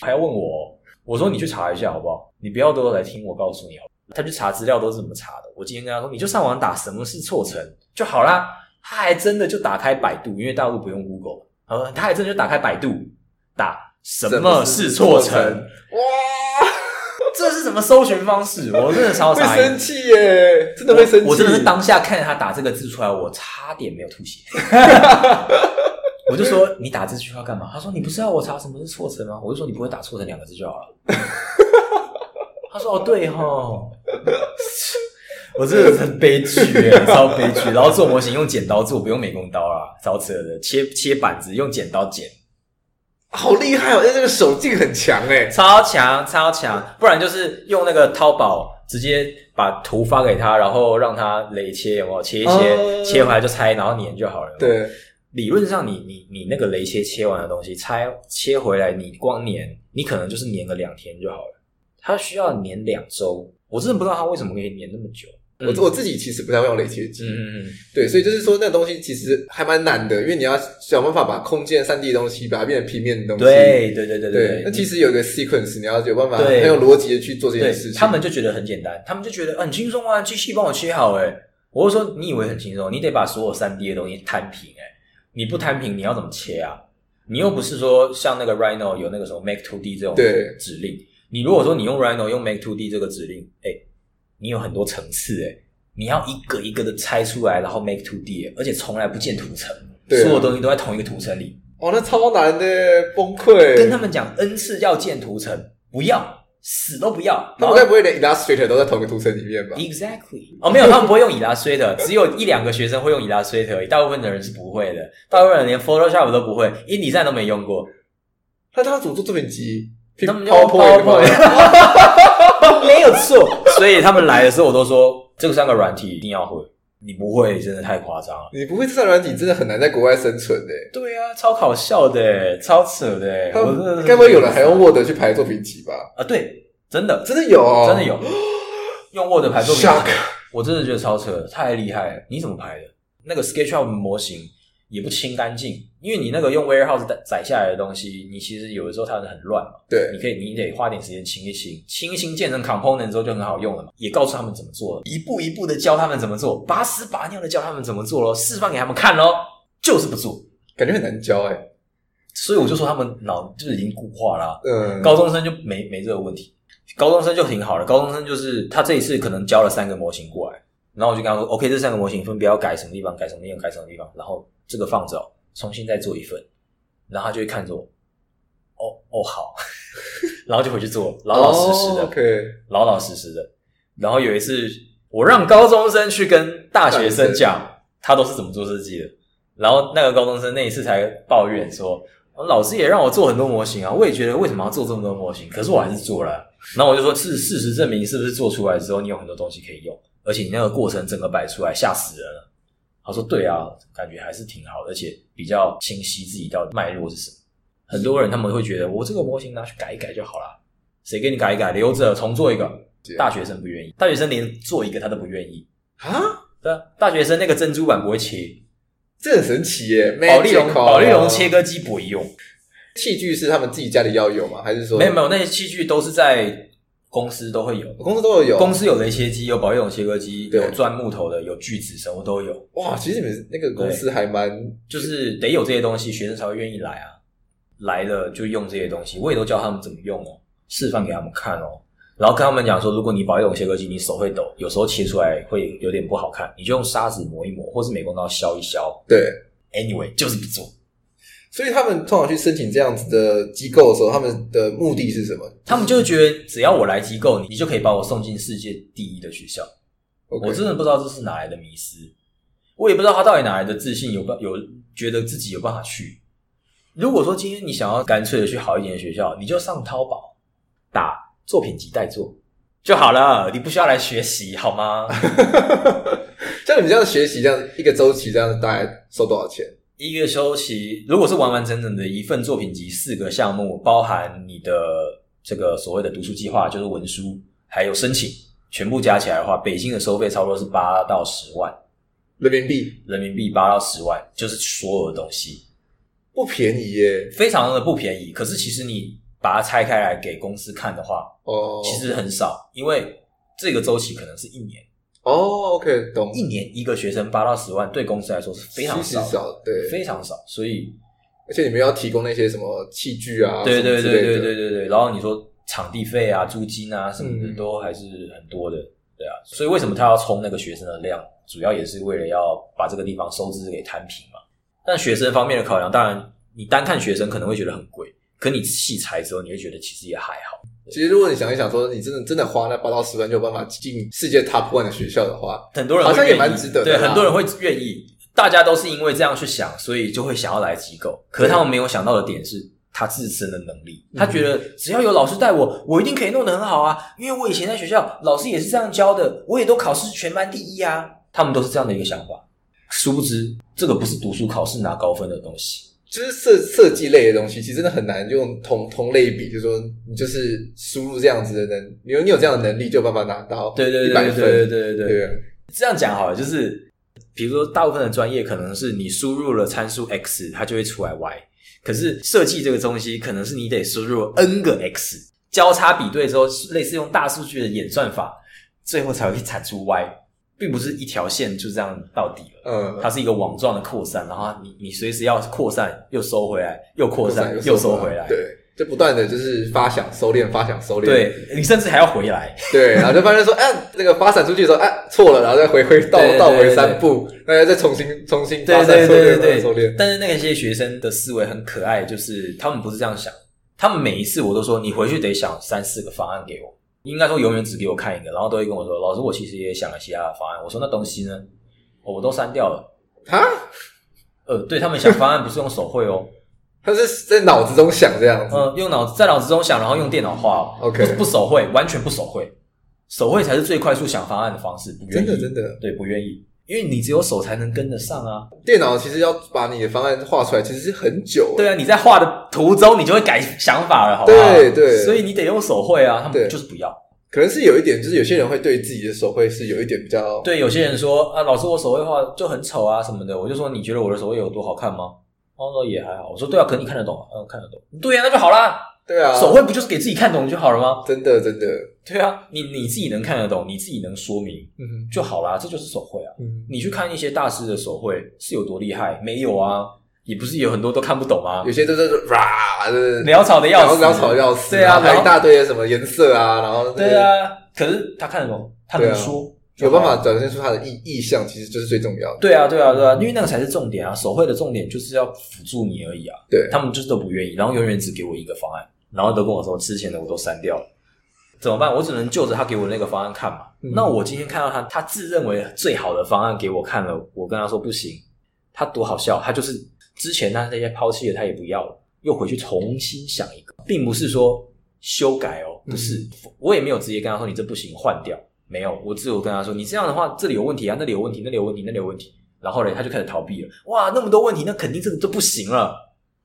[SPEAKER 1] 还要问我。哦我说你去查一下好不好？你不要都来听我告诉你好。他去查资料都是怎么查的？我今天跟他说，你就上网打什么是错层就好啦。他还真的就打开百度，因为大陆不用 Google。呃，他还真的就打开百度，打什么是错层？哇，这是什么搜寻方式？我真的超傻
[SPEAKER 2] 生气耶，真的会生气。
[SPEAKER 1] 我真的是当下看着他打这个字出来，我差点没有吐血。我就说你打这句话干嘛？他说你不是要我查什么是错层吗？我就说你不会打错层两个字就好了。他说哦对齁。我真的是很悲剧耶，超悲剧。然后做模型用剪刀做，不用美工刀啦，超扯的。切切板子用剪刀剪，
[SPEAKER 2] 好厉害哦！因为这个手劲很强哎，
[SPEAKER 1] 超强超强。不然就是用那个淘宝直接把图发给他，然后让他雷切，有没有？切一切，呃、切回来就拆，然后粘就好了。
[SPEAKER 2] 对，
[SPEAKER 1] 理论上你你你那个雷切切完的东西拆切回来，你光粘，你可能就是粘个两天就好了。它需要粘两周。我真的不知道他为什么可以粘那么久。
[SPEAKER 2] 我我自己其实不太会用雷切机，
[SPEAKER 1] 嗯嗯嗯，
[SPEAKER 2] 对，所以就是说那个东西其实还蛮难的，因为你要想办法把空间三 D 的东西把它变成平面的东西。
[SPEAKER 1] 对对对对
[SPEAKER 2] 对。那其实有个 sequence，你要有办法很有逻辑的去做这件事情。
[SPEAKER 1] 他们就觉得很简单，他们就觉得很轻松啊，机器帮我切好诶。我就说你以为很轻松，你得把所有三 D 的东西摊平诶。你不摊平，你要怎么切啊？你又不是说像那个 Rhino 有那个什么 Make to D 这种指令。你如果说你用 Rhino 用 Make to D 这个指令，诶，你有很多层次诶。你要一个一个的拆出来，然后 make to D，而且从来不见图层，对啊，所有东西都在同一个图层里。
[SPEAKER 2] 哦，那超难的，崩溃。
[SPEAKER 1] 跟他们讲 N 次要建图层，不要，死都不要。
[SPEAKER 2] 那我该不会连 Illustrator 都在同一个图层里面吧
[SPEAKER 1] ？Exactly。哦，没有，他们不会用 Illustrator，只有一两个学生会用 Illustrator，大部分的人是不会的。大部分人连 Photoshop 都不会，InDesign 都没用过。
[SPEAKER 2] 那他怎么做作品集？
[SPEAKER 1] 他们用 PowerPoint，没有错。所以他们来的时候，我都说。这三个软体一定要会，你不会真的太夸张了。
[SPEAKER 2] 你不会这三个软体真的很难在国外生存的。
[SPEAKER 1] 对啊，超搞笑的，超扯的。
[SPEAKER 2] 他们该不会有人还用 Word 去排作品集吧？
[SPEAKER 1] 啊，对，真的，
[SPEAKER 2] 真的有，
[SPEAKER 1] 真的有，用 Word 排作品集，我真的觉得超扯，太厉害了。你怎么排的？那个 SketchUp 模型。也不清干净，因为你那个用 warehouse 载下来的东西，你其实有的时候它是很乱嘛。
[SPEAKER 2] 对，
[SPEAKER 1] 你可以，你得花点时间清一清，清一清建成 component 之后就很好用了嘛。也告诉他们怎么做，一步一步的教他们怎么做，拔屎拔尿的教他们怎么做咯，示范给他们看咯，就是不做，
[SPEAKER 2] 感觉很难教诶。
[SPEAKER 1] 所以我就说他们脑就是已经固化了。
[SPEAKER 2] 嗯，
[SPEAKER 1] 高中生就没没这个问题，高中生就挺好了。高中生就是他这一次可能教了三个模型过来，然后我就跟他说，OK，这三个模型分别要改什么地方，改什么地方，改什么地方，然后。这个放着，重新再做一份，然后他就会看着我，哦哦好，然后就回去做，老老实实的
[SPEAKER 2] ，oh, okay.
[SPEAKER 1] 老老实实的。然后有一次，我让高中生去跟大学生讲，他都是怎么做设计的。然后那个高中生那一次才抱怨说，老师也让我做很多模型啊，我也觉得为什么要做这么多模型？可是我还是做了。然后我就说，事事实证明，是不是做出来之后，你有很多东西可以用，而且你那个过程整个摆出来，吓死人了。他说：“对啊，感觉还是挺好的，而且比较清晰自己到底脉络是什么。很多人他们会觉得，我这个模型拿去改一改就好了，谁给你改一改，留着重做一个。大学生不愿意，大学生连做一个他都不愿意啊。对啊，大学生那个珍珠板不会切，
[SPEAKER 2] 这很神奇耶。
[SPEAKER 1] 保丽龙，保丽龙切割机不会用。
[SPEAKER 2] 器具是他们自己家里要有吗？还是说
[SPEAKER 1] 没有没有？那些器具都是在。”公司都会有，
[SPEAKER 2] 公司都有有。
[SPEAKER 1] 公司有雷切机，有保丽龙切割机，有钻木头的，有锯子，什么都有。
[SPEAKER 2] 哇，其实你们那个公司还蛮，
[SPEAKER 1] 就是得有这些东西，学生才会愿意来啊。来了就用这些东西，我也都教他们怎么用哦，示范给他们看哦。然后跟他们讲说，如果你保丽龙切割机，你手会抖，有时候切出来会有点不好看，你就用砂纸磨一磨，或是美工刀削一削。
[SPEAKER 2] 对
[SPEAKER 1] ，anyway 就是不做。
[SPEAKER 2] 所以他们通常去申请这样子的机构的时候，他们的目的是什么？
[SPEAKER 1] 他们就是觉得只要我来机构，你就可以把我送进世界第一的学校。我真的不知道这是哪来的迷失，我也不知道他到底哪来的自信，有办有觉得自己有办法去。如果说今天你想要干脆的去好一点的学校，你就上淘宝打作品集代做就好了，你不需要来学习好吗？
[SPEAKER 2] 像你们这样学习，这样一个周期，这样大概收多少钱？
[SPEAKER 1] 一个周期，如果是完完整整的一份作品集，四个项目，包含你的这个所谓的读书计划，就是文书，还有申请，全部加起来的话，北京的收费差不多是八到十万
[SPEAKER 2] 人民币，
[SPEAKER 1] 人民币八到十万，就是所有的东西，
[SPEAKER 2] 不便宜耶，
[SPEAKER 1] 非常的不便宜。可是其实你把它拆开来给公司看的话，
[SPEAKER 2] 哦，
[SPEAKER 1] 其实很少，因为这个周期可能是一年。
[SPEAKER 2] 哦、oh，OK，懂。
[SPEAKER 1] 一年一个学生八到十万，对公司来说是非常少，
[SPEAKER 2] 少，对，
[SPEAKER 1] 非常少。所以，
[SPEAKER 2] 而且你们要提供那些什么器具啊，
[SPEAKER 1] 对对对对对对对。然后你说场地费啊、租金啊什么的，都还是很多的，对啊。所以为什么他要冲那个学生的量，主要也是为了要把这个地方收支给摊平嘛。但学生方面的考量，当然你单看学生可能会觉得很贵，可你细裁之后，你会觉得其实也还好。
[SPEAKER 2] 其实，如果你想一想，说你真的真的花那八到十万就有办法进世界 top one 的学校的话，
[SPEAKER 1] 很多人
[SPEAKER 2] 好像也蛮值得的。
[SPEAKER 1] 对，很多人会愿意。大家都是因为这样去想，所以就会想要来机构。可是他们没有想到的点是，他自身的能力。他觉得只要有老师带我，我一定可以弄得很好啊！因为我以前在学校，老师也是这样教的，我也都考试全班第一啊。他们都是这样的一个想法。殊不知，这个不是读书考试拿高分的东西。
[SPEAKER 2] 就是设设计类的东西，其实真的很难用同同类比，就是说你就是输入这样子的能，你有你有这样的能力，就有办法拿到对对
[SPEAKER 1] 对对对对
[SPEAKER 2] 对。
[SPEAKER 1] 这样讲好了，就是比如说大部分的专业可能是你输入了参数 x，它就会出来 y，可是设计这个东西，可能是你得输入 n 个 x，交叉比对之后，类似用大数据的演算法，最后才会产出 y。并不是一条线就这样到底了，嗯，它是一个网状的扩散，然后你你随时要扩散又收回来，又扩散又收回来，
[SPEAKER 2] 对，就不断的就是发想收敛，发想收敛，
[SPEAKER 1] 对，你甚至还要回来，
[SPEAKER 2] 对，然后就发现说，哎，那个发散出去的时候，哎，错了，然后再回回倒倒回三步，大家再重新重新发散收敛收敛。
[SPEAKER 1] 但是那些学生的思维很可爱，就是他们不是这样想，他们每一次我都说，你回去得想三四个方案给我。应该说永远只给我看一个，然后都会跟我说：“老师，我其实也想了其他的方案。”我说：“那东西呢？我都删掉了。”
[SPEAKER 2] 哈？
[SPEAKER 1] 呃，对，他们想方案不是用手绘哦，
[SPEAKER 2] 他是在脑子中想这样子。
[SPEAKER 1] 嗯，用脑子在脑子中想，然后用电脑画。
[SPEAKER 2] OK，
[SPEAKER 1] 不不手绘，完全不手绘。手绘才是最快速想方案的方式。不愿意，
[SPEAKER 2] 真的真的，
[SPEAKER 1] 对，不愿意，因为你只有手才能跟得上啊。
[SPEAKER 2] 电脑其实要把你的方案画出来，其实是很久。
[SPEAKER 1] 对啊，你在画的途中，你就会改想法了，好不好？
[SPEAKER 2] 对对，
[SPEAKER 1] 所以你得用手绘啊。他们就是不要。
[SPEAKER 2] 可能是有一点，就是有些人会对自己的手绘是有一点比较。
[SPEAKER 1] 对，有些人说啊，老师我手绘画就很丑啊什么的，我就说你觉得我的手绘有多好看吗？他说也还好。我说对啊，可是你看得懂啊？嗯，看得懂。对啊，那就好啦。
[SPEAKER 2] 对啊，
[SPEAKER 1] 手绘不就是给自己看懂就好了吗？
[SPEAKER 2] 真的，真的。
[SPEAKER 1] 对啊，你你自己能看得懂，你自己能说明，嗯，就好啦。这就是手绘啊。嗯，你去看一些大师的手绘是有多厉害？没有啊。也不是有很多都看不懂吗？
[SPEAKER 2] 有些都是哇，
[SPEAKER 1] 潦草的要死，
[SPEAKER 2] 潦草的要死。
[SPEAKER 1] 对啊，
[SPEAKER 2] 还有一大堆的什么颜色啊，然后
[SPEAKER 1] 对啊。可是他看得懂，他能说，
[SPEAKER 2] 有办法展现出他的意意象，其实就是最重要的。
[SPEAKER 1] 对啊，对啊，对啊，因为那个才是重点啊！手绘的重点就是要辅助你而已啊。
[SPEAKER 2] 对，
[SPEAKER 1] 他们就是都不愿意，然后永远只给我一个方案，然后都跟我说之前的我都删掉了，怎么办？我只能就着他给我那个方案看嘛。那我今天看到他，他自认为最好的方案给我看了，我跟他说不行，他多好笑，他就是。之前他那些抛弃的，他也不要了，又回去重新想一个，并不是说修改哦，不是，嗯、我也没有直接跟他说你这不行，换掉，没有，我只有跟他说你这样的话，这里有问题啊，那里有问题，那里有问题，那里有问题，然后呢，他就开始逃避了，哇，那么多问题，那肯定这个都不行了，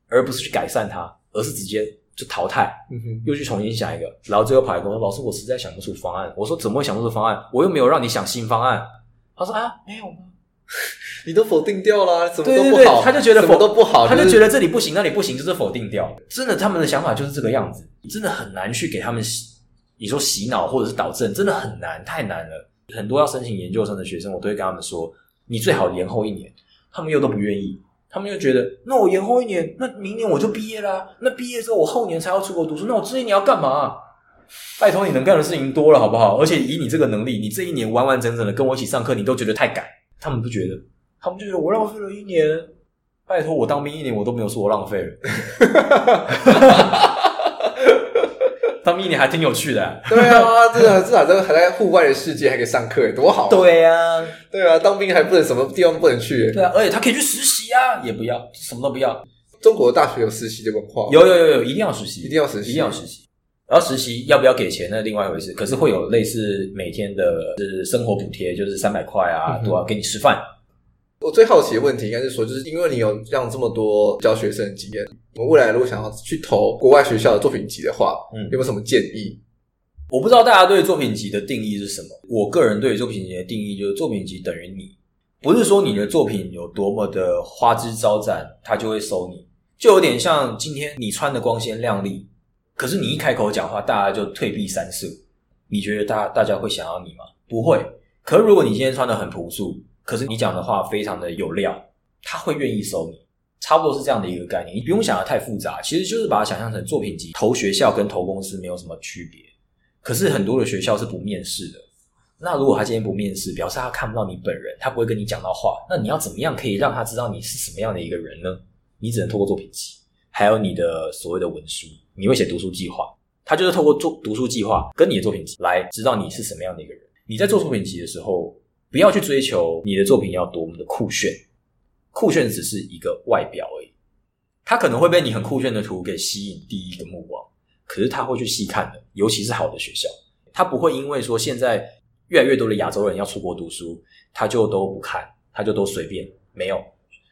[SPEAKER 1] 而不是去改善它，而是直接就淘汰，嗯哼，又去重新想一个，然后最后跑来跟我说，老师，我实在想不出方案，我说怎么会想不出方案？我又没有让你想新方案，他说啊，没有吗？
[SPEAKER 2] 你都否定掉了，什么都不好，
[SPEAKER 1] 他就觉得
[SPEAKER 2] 什么都不好，
[SPEAKER 1] 他就觉得这里不行，那里不行，就是否定掉。真的，他们的想法就是这个样子，真的很难去给他们洗，你说洗脑或者是导正，真的很难，太难了。很多要申请研究生的学生，我都会跟他们说，你最好延后一年。他们又都不愿意，他们又觉得，那我延后一年，那明年我就毕业啦。那毕业之后，我后年才要出国读书，那我这一年要干嘛？拜托，你能干的事情多了，好不好？而且以你这个能力，你这一年完完整整的跟我一起上课，你都觉得太赶，他们不觉得。他们就觉得我浪费了一年，拜托我当兵一年我都没有说我浪费了，当兵一年还挺有趣的、啊。
[SPEAKER 2] 对啊，至少至少这个还在户外的世界还可以上课，多好、啊。
[SPEAKER 1] 对呀、啊，
[SPEAKER 2] 对啊，当兵还不能什么地方都不能去。
[SPEAKER 1] 对啊，而且他可以去实习啊，也不要，什么都不要。
[SPEAKER 2] 中国的大学有实习的文化，
[SPEAKER 1] 有有有有，一定要实习，
[SPEAKER 2] 一定要实习，
[SPEAKER 1] 一定要实习。然后实习要不要给钱那另外一回事，可是会有类似每天的就是生活补贴，就是三百块啊，都要给你吃饭。
[SPEAKER 2] 我最好奇的问题应该是说，就是因为你有这样这么多教学生的经验，我们未来如果想要去投国外学校的作品集的话，嗯，有没有什么建议？
[SPEAKER 1] 我不知道大家对作品集的定义是什么。我个人对作品集的定义就是，作品集等于你，不是说你的作品有多么的花枝招展，他就会收你。就有点像今天你穿的光鲜亮丽，可是你一开口讲话，大家就退避三舍。你觉得大大家会想要你吗？不会。可是如果你今天穿的很朴素，可是你讲的话非常的有料，他会愿意收你，差不多是这样的一个概念。你不用想的太复杂，其实就是把它想象成作品集，投学校跟投公司没有什么区别。可是很多的学校是不面试的，那如果他今天不面试，表示他看不到你本人，他不会跟你讲到话。那你要怎么样可以让他知道你是什么样的一个人呢？你只能透过作品集，还有你的所谓的文书，你会写读书计划，他就是透过做读书计划跟你的作品集来知道你是什么样的一个人。你在做作品集的时候。不要去追求你的作品要多么的酷炫，酷炫只是一个外表而已。他可能会被你很酷炫的图给吸引第一个目光，可是他会去细看的，尤其是好的学校，他不会因为说现在越来越多的亚洲人要出国读书，他就都不看，他就都随便。没有，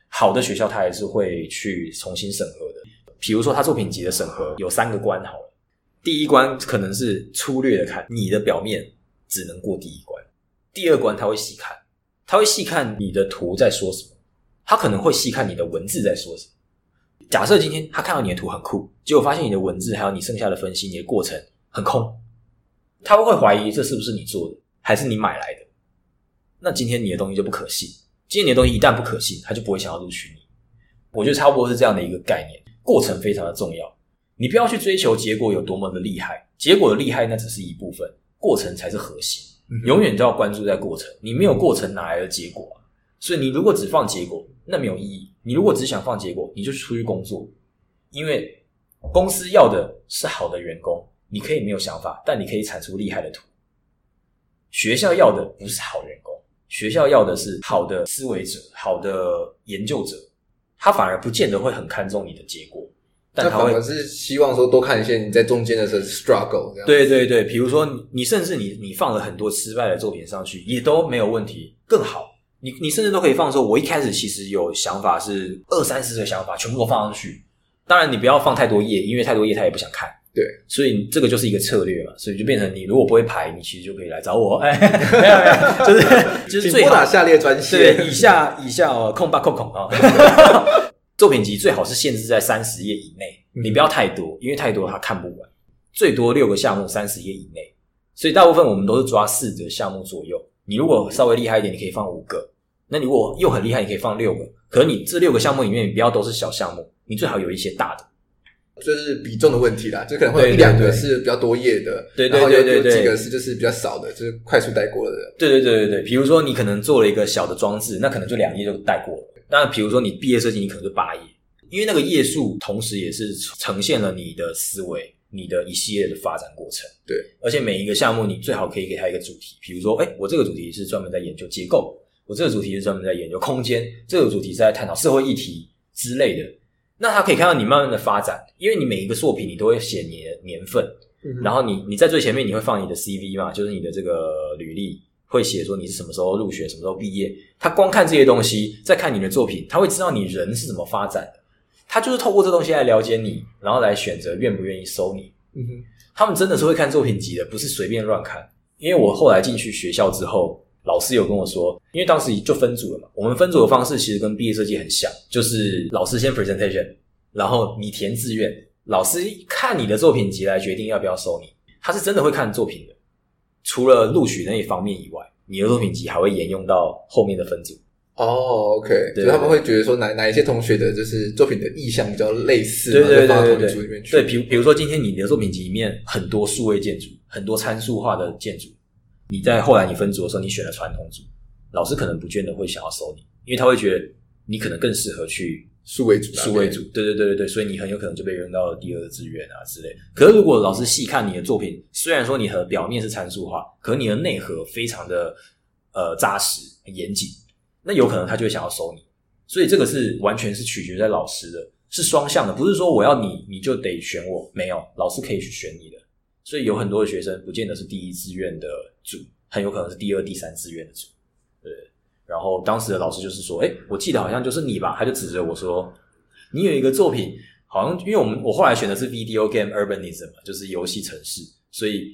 [SPEAKER 1] 好的学校他还是会去重新审核的。比如说，他作品集的审核有三个关，好了，第一关可能是粗略的看你的表面，只能过第一关。第二关他会细看，他会细看你的图在说什么，他可能会细看你的文字在说什么。假设今天他看到你的图很酷，结果发现你的文字还有你剩下的分析，你的过程很空，他会怀疑这是不是你做的，还是你买来的？那今天你的东西就不可信。今天你的东西一旦不可信，他就不会想要录取你。我觉得差不多是这样的一个概念，过程非常的重要。你不要去追求结果有多么的厉害，结果的厉害那只是一部分，过程才是核心。永远都要关注在过程，你没有过程哪来的结果啊？所以你如果只放结果，那没有意义。你如果只想放结果，你就出去工作，因为公司要的是好的员工。你可以没有想法，但你可以产出厉害的图。学校要的不是好员工，学校要的是好的思维者、好的研究者。他反而不见得会很看重你的结果。但他会
[SPEAKER 2] 是希望说多看一些你在中间的时候 struggle 这样。
[SPEAKER 1] 对对对，比如说你，你甚至你你放了很多失败的作品上去，也都没有问题，更好。你你甚至都可以放说，我一开始其实有想法是二三十个想法，全部都放上去。当然你不要放太多页，因为太多页他也不想看。
[SPEAKER 2] 对，
[SPEAKER 1] 所以这个就是一个策略嘛，所以就变成你如果不会排，你其实就可以来找我。哎，没有没有，就是就是最好
[SPEAKER 2] 打下列专线，
[SPEAKER 1] 对，以下以下哦，空吧空空啊。作品集最好是限制在三十页以内，你不要太多，因为太多他看不完。最多六个项目，三十页以内。所以大部分我们都是抓四个项目左右。你如果稍微厉害一点，你可以放五个。那你如果又很厉害，你可以放六个。可是你这六个项目里面，你不要都是小项目，你最好有一些大的。
[SPEAKER 2] 这是比重的问题啦，就可能会有一两个是比较多页的，
[SPEAKER 1] 对对对对对，
[SPEAKER 2] 几个是就是比较少的，就是快速带过的。
[SPEAKER 1] 对对对对对，比如说你可能做了一个小的装置，那可能就两页就带过了。那比如说你毕业设计，你可能就八页，因为那个页数同时也是呈现了你的思维，你的一系列的发展过程。
[SPEAKER 2] 对，
[SPEAKER 1] 而且每一个项目你最好可以给它一个主题，比如说，哎，我这个主题是专门在研究结构，我这个主题是专门在研究空间，这个主题是在探讨社会议题之类的。那他可以看到你慢慢的发展，因为你每一个作品你都会写你的年份，嗯、然后你你在最前面你会放你的 CV 嘛，就是你的这个履历。会写说你是什么时候入学，什么时候毕业。他光看这些东西，再看你的作品，他会知道你人是怎么发展的。他就是透过这东西来了解你，然后来选择愿不愿意收你。嗯哼，他们真的是会看作品集的，不是随便乱看。因为我后来进去学校之后，老师有跟我说，因为当时就分组了嘛，我们分组的方式其实跟毕业设计很像，就是老师先 presentation，然后你填志愿，老师看你的作品集来决定要不要收你。他是真的会看作品的。除了录取那一方面以外，你的作品集还会沿用到后面的分组。
[SPEAKER 2] 哦，OK，对，他们会觉得说哪哪一些同学的就是作品的意向比较类似，
[SPEAKER 1] 对对对对对，对，比如比如说今天你的作品集里面很多数位建筑，很多参数化的建筑，你在后来你分组的时候，你选了传统组，老师可能不见得会想要收你，因为他会觉得你可能更适合去。
[SPEAKER 2] 数位组，
[SPEAKER 1] 数位组，对对对对对，所以你很有可能就被扔到了第二志愿啊之类。可是如果老师细看你的作品，虽然说你的表面是参数化，可你的内核非常的呃扎实、很严谨，那有可能他就会想要收你。所以这个是完全是取决在老师的，是双向的，不是说我要你你就得选我，没有，老师可以去选你的。所以有很多的学生不见得是第一志愿的组，很有可能是第二、第三志愿的组。然后当时的老师就是说：“哎，我记得好像就是你吧？”他就指着我说：“你有一个作品，好像因为我们我后来选的是 Video Game Urbanism 嘛，就是游戏城市，所以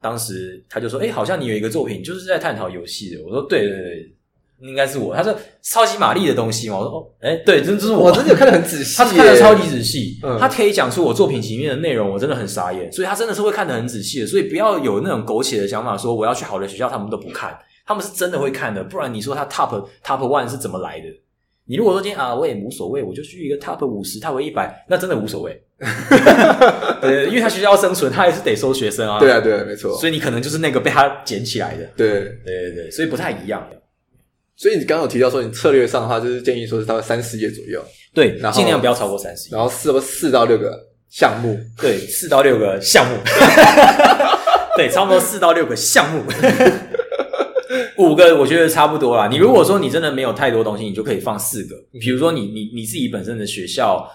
[SPEAKER 1] 当时他就说：‘哎，好像你有一个作品，就是在探讨游戏的。’我说：‘对对对，应该是我。’他说：‘超级玛丽的东西嘛。’我说：‘哦，诶，对，这就是我。’
[SPEAKER 2] 我真的看得很仔细，
[SPEAKER 1] 他看得超级仔细，嗯、他可以讲出我作品里面的内容，我真的很傻眼。所以他真的是会看得很仔细的，所以不要有那种苟且的想法，说我要去好的学校，他们都不看。”他们是真的会看的，不然你说他 top top one 是怎么来的？你如果说今天啊，我也无所谓，我就去一个 top 五十，top 一百，那真的无所谓。对，因为他学校要生存，他还是得收学生啊。
[SPEAKER 2] 对啊，对啊，没错。
[SPEAKER 1] 所以你可能就是那个被他捡起来的。
[SPEAKER 2] 对，
[SPEAKER 1] 对对对，所以不太一样。
[SPEAKER 2] 所以你刚刚有提到说，你策略上的话，就是建议说是大概三十页左右。
[SPEAKER 1] 对，尽量不要超过三十页。
[SPEAKER 2] 然后四四到六个项目。
[SPEAKER 1] 对，四到六个项目。对，差不多四到六个项目。五个我觉得差不多啦。你如果说你真的没有太多东西，你就可以放四个。比如说你你你自己本身的学校，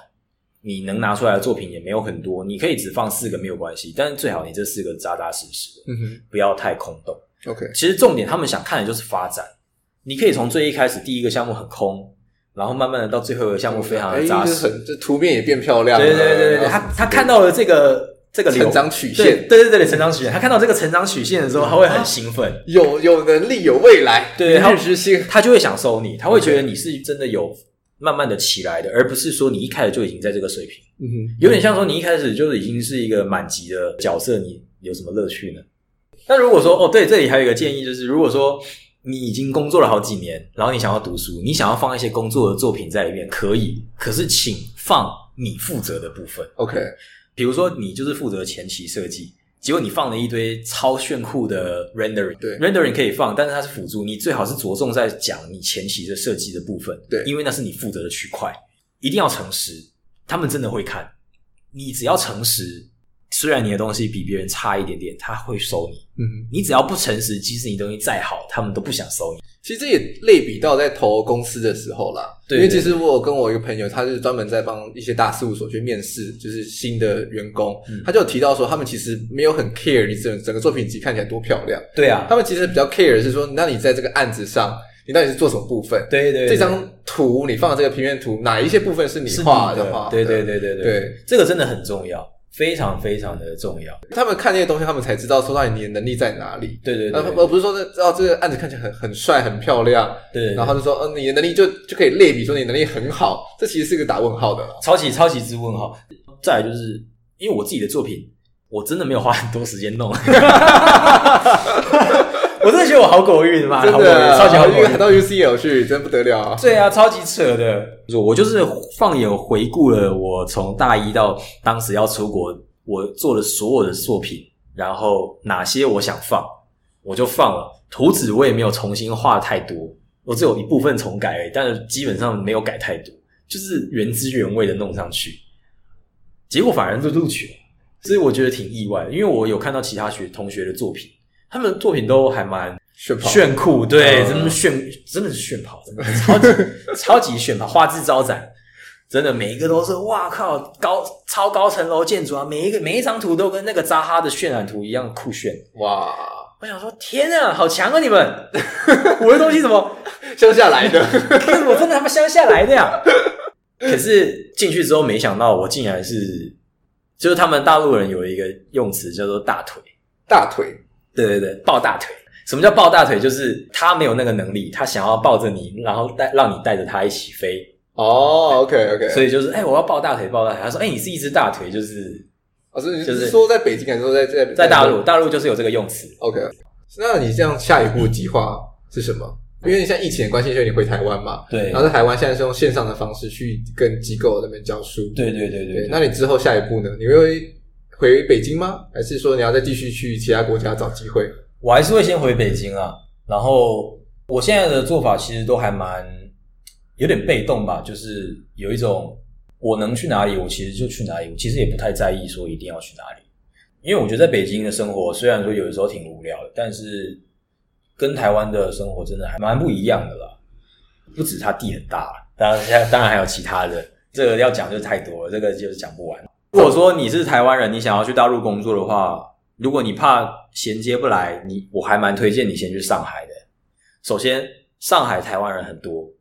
[SPEAKER 1] 你能拿出来的作品也没有很多，你可以只放四个没有关系。但是最好你这四个扎扎实实的，嗯哼，不要太空洞。
[SPEAKER 2] OK，
[SPEAKER 1] 其实重点他们想看的就是发展。你可以从最一开始第一个项目很空，然后慢慢的到最后一个项目非常的扎实，
[SPEAKER 2] 欸、很这图片也变漂亮了。
[SPEAKER 1] 对对对对对，他他看到了这个这个
[SPEAKER 2] 成长曲线，
[SPEAKER 1] 对对对对，成长曲线，他看到这个成长曲线的时候，他会很兴奋，
[SPEAKER 2] 有有能力有未来，
[SPEAKER 1] 对，
[SPEAKER 2] 明日之星，
[SPEAKER 1] 他就会想收你，他会觉得你是真的有慢慢的起来的，而不是说你一开始就已经在这个水平。嗯哼，有点像说你一开始就已经是一个满级的角色，你有什么乐趣呢？那如果说哦，对，这里还有一个建议，就是如果说你已经工作了好几年，然后你想要读书，你想要放一些工作的作品在里面，可以，可是请放你负责的部分。
[SPEAKER 2] OK，
[SPEAKER 1] 比如说你就是负责前期设计，结果你放了一堆超炫酷的 rendering，
[SPEAKER 2] 对
[SPEAKER 1] ，rendering 可以放，但是它是辅助，你最好是着重在讲你前期的设计的部分，
[SPEAKER 2] 对，
[SPEAKER 1] 因为那是你负责的区块，一定要诚实，他们真的会看，你只要诚实。虽然你的东西比别人差一点点，他会收你。嗯，你只要不诚实，即使你东西再好，他们都不想收你。
[SPEAKER 2] 其实这也类比到在投公司的时候啦。对，因为其实我有跟我一个朋友，他是专门在帮一些大事务所去面试，就是新的员工，嗯、他就有提到说，他们其实没有很 care 你整整个作品集看起来多漂亮。
[SPEAKER 1] 对啊，
[SPEAKER 2] 他们其实比较 care 是说，那你在这个案子上，你到底是做什么部分？
[SPEAKER 1] 对对，对，
[SPEAKER 2] 这张图你放的这个平面图，哪一些部分是你画的话？
[SPEAKER 1] 对对对对对，对，这个真的很重要。非常非常的重要，
[SPEAKER 2] 他们看那些东西，他们才知道说到底你的能力在哪里。
[SPEAKER 1] 对对对，
[SPEAKER 2] 而不是说知道这个案子看起来很很帅很漂亮，
[SPEAKER 1] 对，对，
[SPEAKER 2] 然后就说，嗯，你的能力就就可以类比说你能力很好，这其实是一个打问号的，
[SPEAKER 1] 超级超级之问号。再来就是因为我自己的作品，我真的没有花很多时间弄。我真的觉得我好狗运嘛，
[SPEAKER 2] 真的、
[SPEAKER 1] 超级好狗运，
[SPEAKER 2] 还到 UCL 去，真不得了啊！
[SPEAKER 1] 对啊，超级扯的。我就是放眼回顾了我从大一到当时要出国，我做的所有的作品，然后哪些我想放，我就放了。图纸我也没有重新画太多，我只有一部分重改而已，但是基本上没有改太多，就是原汁原味的弄上去。结果反而就录取了，所以我觉得挺意外的，因为我有看到其他学同学的作品。他们的作品都还蛮
[SPEAKER 2] 炫
[SPEAKER 1] 酷，对，真的炫，真的是炫跑，真的超级 超级炫跑，花枝招展，真的每一个都是哇靠，高超高层楼建筑啊，每一个每一张图都跟那个扎哈的渲染图一样酷炫，
[SPEAKER 2] 哇！
[SPEAKER 1] 我想说，天啊，好强啊你们！我的东西怎么
[SPEAKER 2] 乡下来的？
[SPEAKER 1] 我真的他妈乡下来的呀！可是进去之后，没想到我竟然是，就是他们大陆人有一个用词叫做大腿，
[SPEAKER 2] 大腿。
[SPEAKER 1] 对对对，抱大腿。什么叫抱大腿？就是他没有那个能力，他想要抱着你，然后带让你带着他一起飞。
[SPEAKER 2] 哦，OK OK。
[SPEAKER 1] 所以就是，哎，我要抱大腿，抱大腿。他说，哎，你是一只大腿，就是，
[SPEAKER 2] 哦，是就是说在北京还是说在在
[SPEAKER 1] 在大陆？大陆就是有这个用词。
[SPEAKER 2] OK。那你这样下一步计划是什么？因为你现在疫情的关系，所以你回台湾嘛。
[SPEAKER 1] 对。
[SPEAKER 2] 然后在台湾现在是用线上的方式去跟机构那边教书。
[SPEAKER 1] 对对对对。
[SPEAKER 2] 那你之后下一步呢？你会？回北京吗？还是说你要再继续去其他国家找机会？
[SPEAKER 1] 我还是会先回北京啊。然后我现在的做法其实都还蛮有点被动吧，就是有一种我能去哪里，我其实就去哪里。我其实也不太在意说一定要去哪里，因为我觉得在北京的生活虽然说有的时候挺无聊的，但是跟台湾的生活真的还蛮不一样的啦。不止它地很大，当然当然还有其他的，这个要讲就太多了，这个就是讲不完。如果说你是台湾人，你想要去大陆工作的话，如果你怕衔接不来，你我还蛮推荐你先去上海的。首先，上海台湾人很多，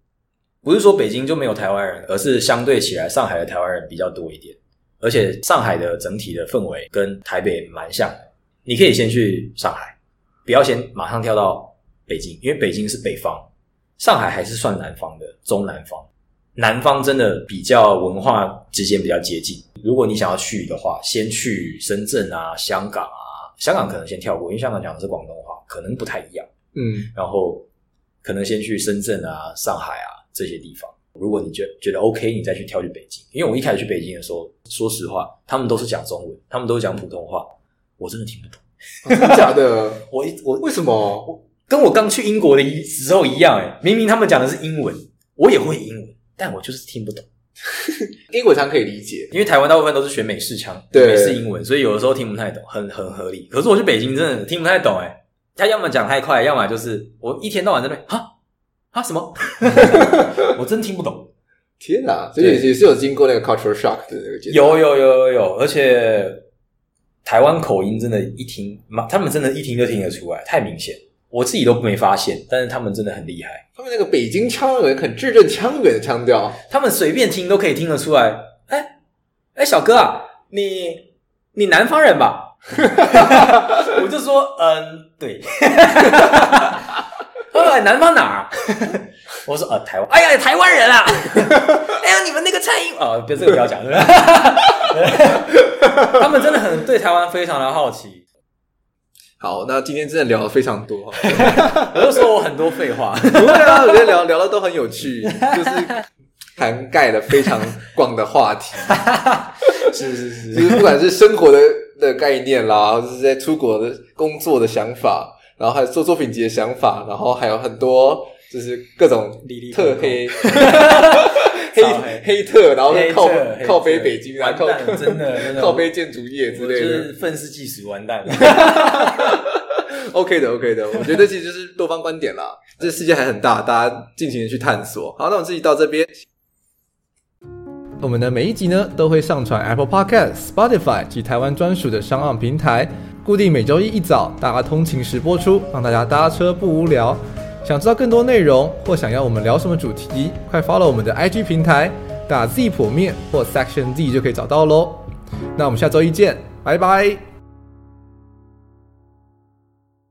[SPEAKER 1] 不是说北京就没有台湾人，而是相对起来，上海的台湾人比较多一点。而且上海的整体的氛围跟台北蛮像的，你可以先去上海，不要先马上跳到北京，因为北京是北方，上海还是算南方的，中南方。南方真的比较文化之间比较接近。如果你想要去的话，先去深圳啊、香港啊。香港可能先跳过，因为香港讲的是广东话，可能不太一样。嗯，然后可能先去深圳啊、上海啊这些地方。如果你觉觉得 OK，你再去跳去北京。因为我一开始去北京的时候，说实话，他们都是讲中文，他们都是讲普通话，我真的听不懂。
[SPEAKER 2] 真的假的？
[SPEAKER 1] 我我
[SPEAKER 2] 为什么？
[SPEAKER 1] 我跟我刚去英国的时候一样，诶明明他们讲的是英文，我也会英文。但我就是听不懂，
[SPEAKER 2] 英文腔可以理解，
[SPEAKER 1] 因为台湾大部分都是学美式腔，对。美式英文，所以有的时候听不太懂，很很合理。可是我去北京真的听不太懂，哎。他要么讲太快，要么就是我一天到晚在那边哈？哈？什么，我真听不懂。
[SPEAKER 2] 天哪，所以也是有经过那个 cultural shock 的那个阶段。
[SPEAKER 1] 有有有有有，而且台湾口音真的，一听，他们真的，一听就听得出来，太明显。我自己都没发现，但是他们真的很厉害。
[SPEAKER 2] 他们那个北京腔有很字正腔圆的腔调，
[SPEAKER 1] 他们随便听都可以听得出来。哎、欸、哎、欸，小哥啊，你你南方人吧？我就说，嗯，对。呃，南方哪儿？我说，呃，台湾。哎呀，台湾人啊！哎呀，你们那个蔡英哦，别这个不要讲，对他们真的很对台湾非常的好奇。
[SPEAKER 2] 好，那今天真的聊了非常多，
[SPEAKER 1] 我就说我很多废话。
[SPEAKER 2] 不会啊，我觉得聊聊的都很有趣，就是涵盖了非常广的话题。
[SPEAKER 1] 是是是，
[SPEAKER 2] 就是不管是生活的的概念啦，就是在出国的工作的想法，然后还有做作品集的想法，然后还有很多就是各种特黑。黑黑特，然后靠靠背北京，然后靠
[SPEAKER 1] 真的
[SPEAKER 2] 靠背建筑业之类的，
[SPEAKER 1] 就是愤世嫉俗，完蛋了。
[SPEAKER 2] OK 的，OK 的，我觉得其实就是多方观点啦。这世界还很大，大家尽情的去探索。好，那我们自己到这边。我们的每一集呢，都会上传 Apple Podcast、Spotify 及台湾专属的商岸平台，固定每周一一早大家通勤时播出，让大家搭车不无聊。想知道更多内容，或想要我们聊什么主题，快 follow 我们的 IG 平台，打 Z 剖面或 Section Z 就可以找到喽。那我们下周一见，拜拜。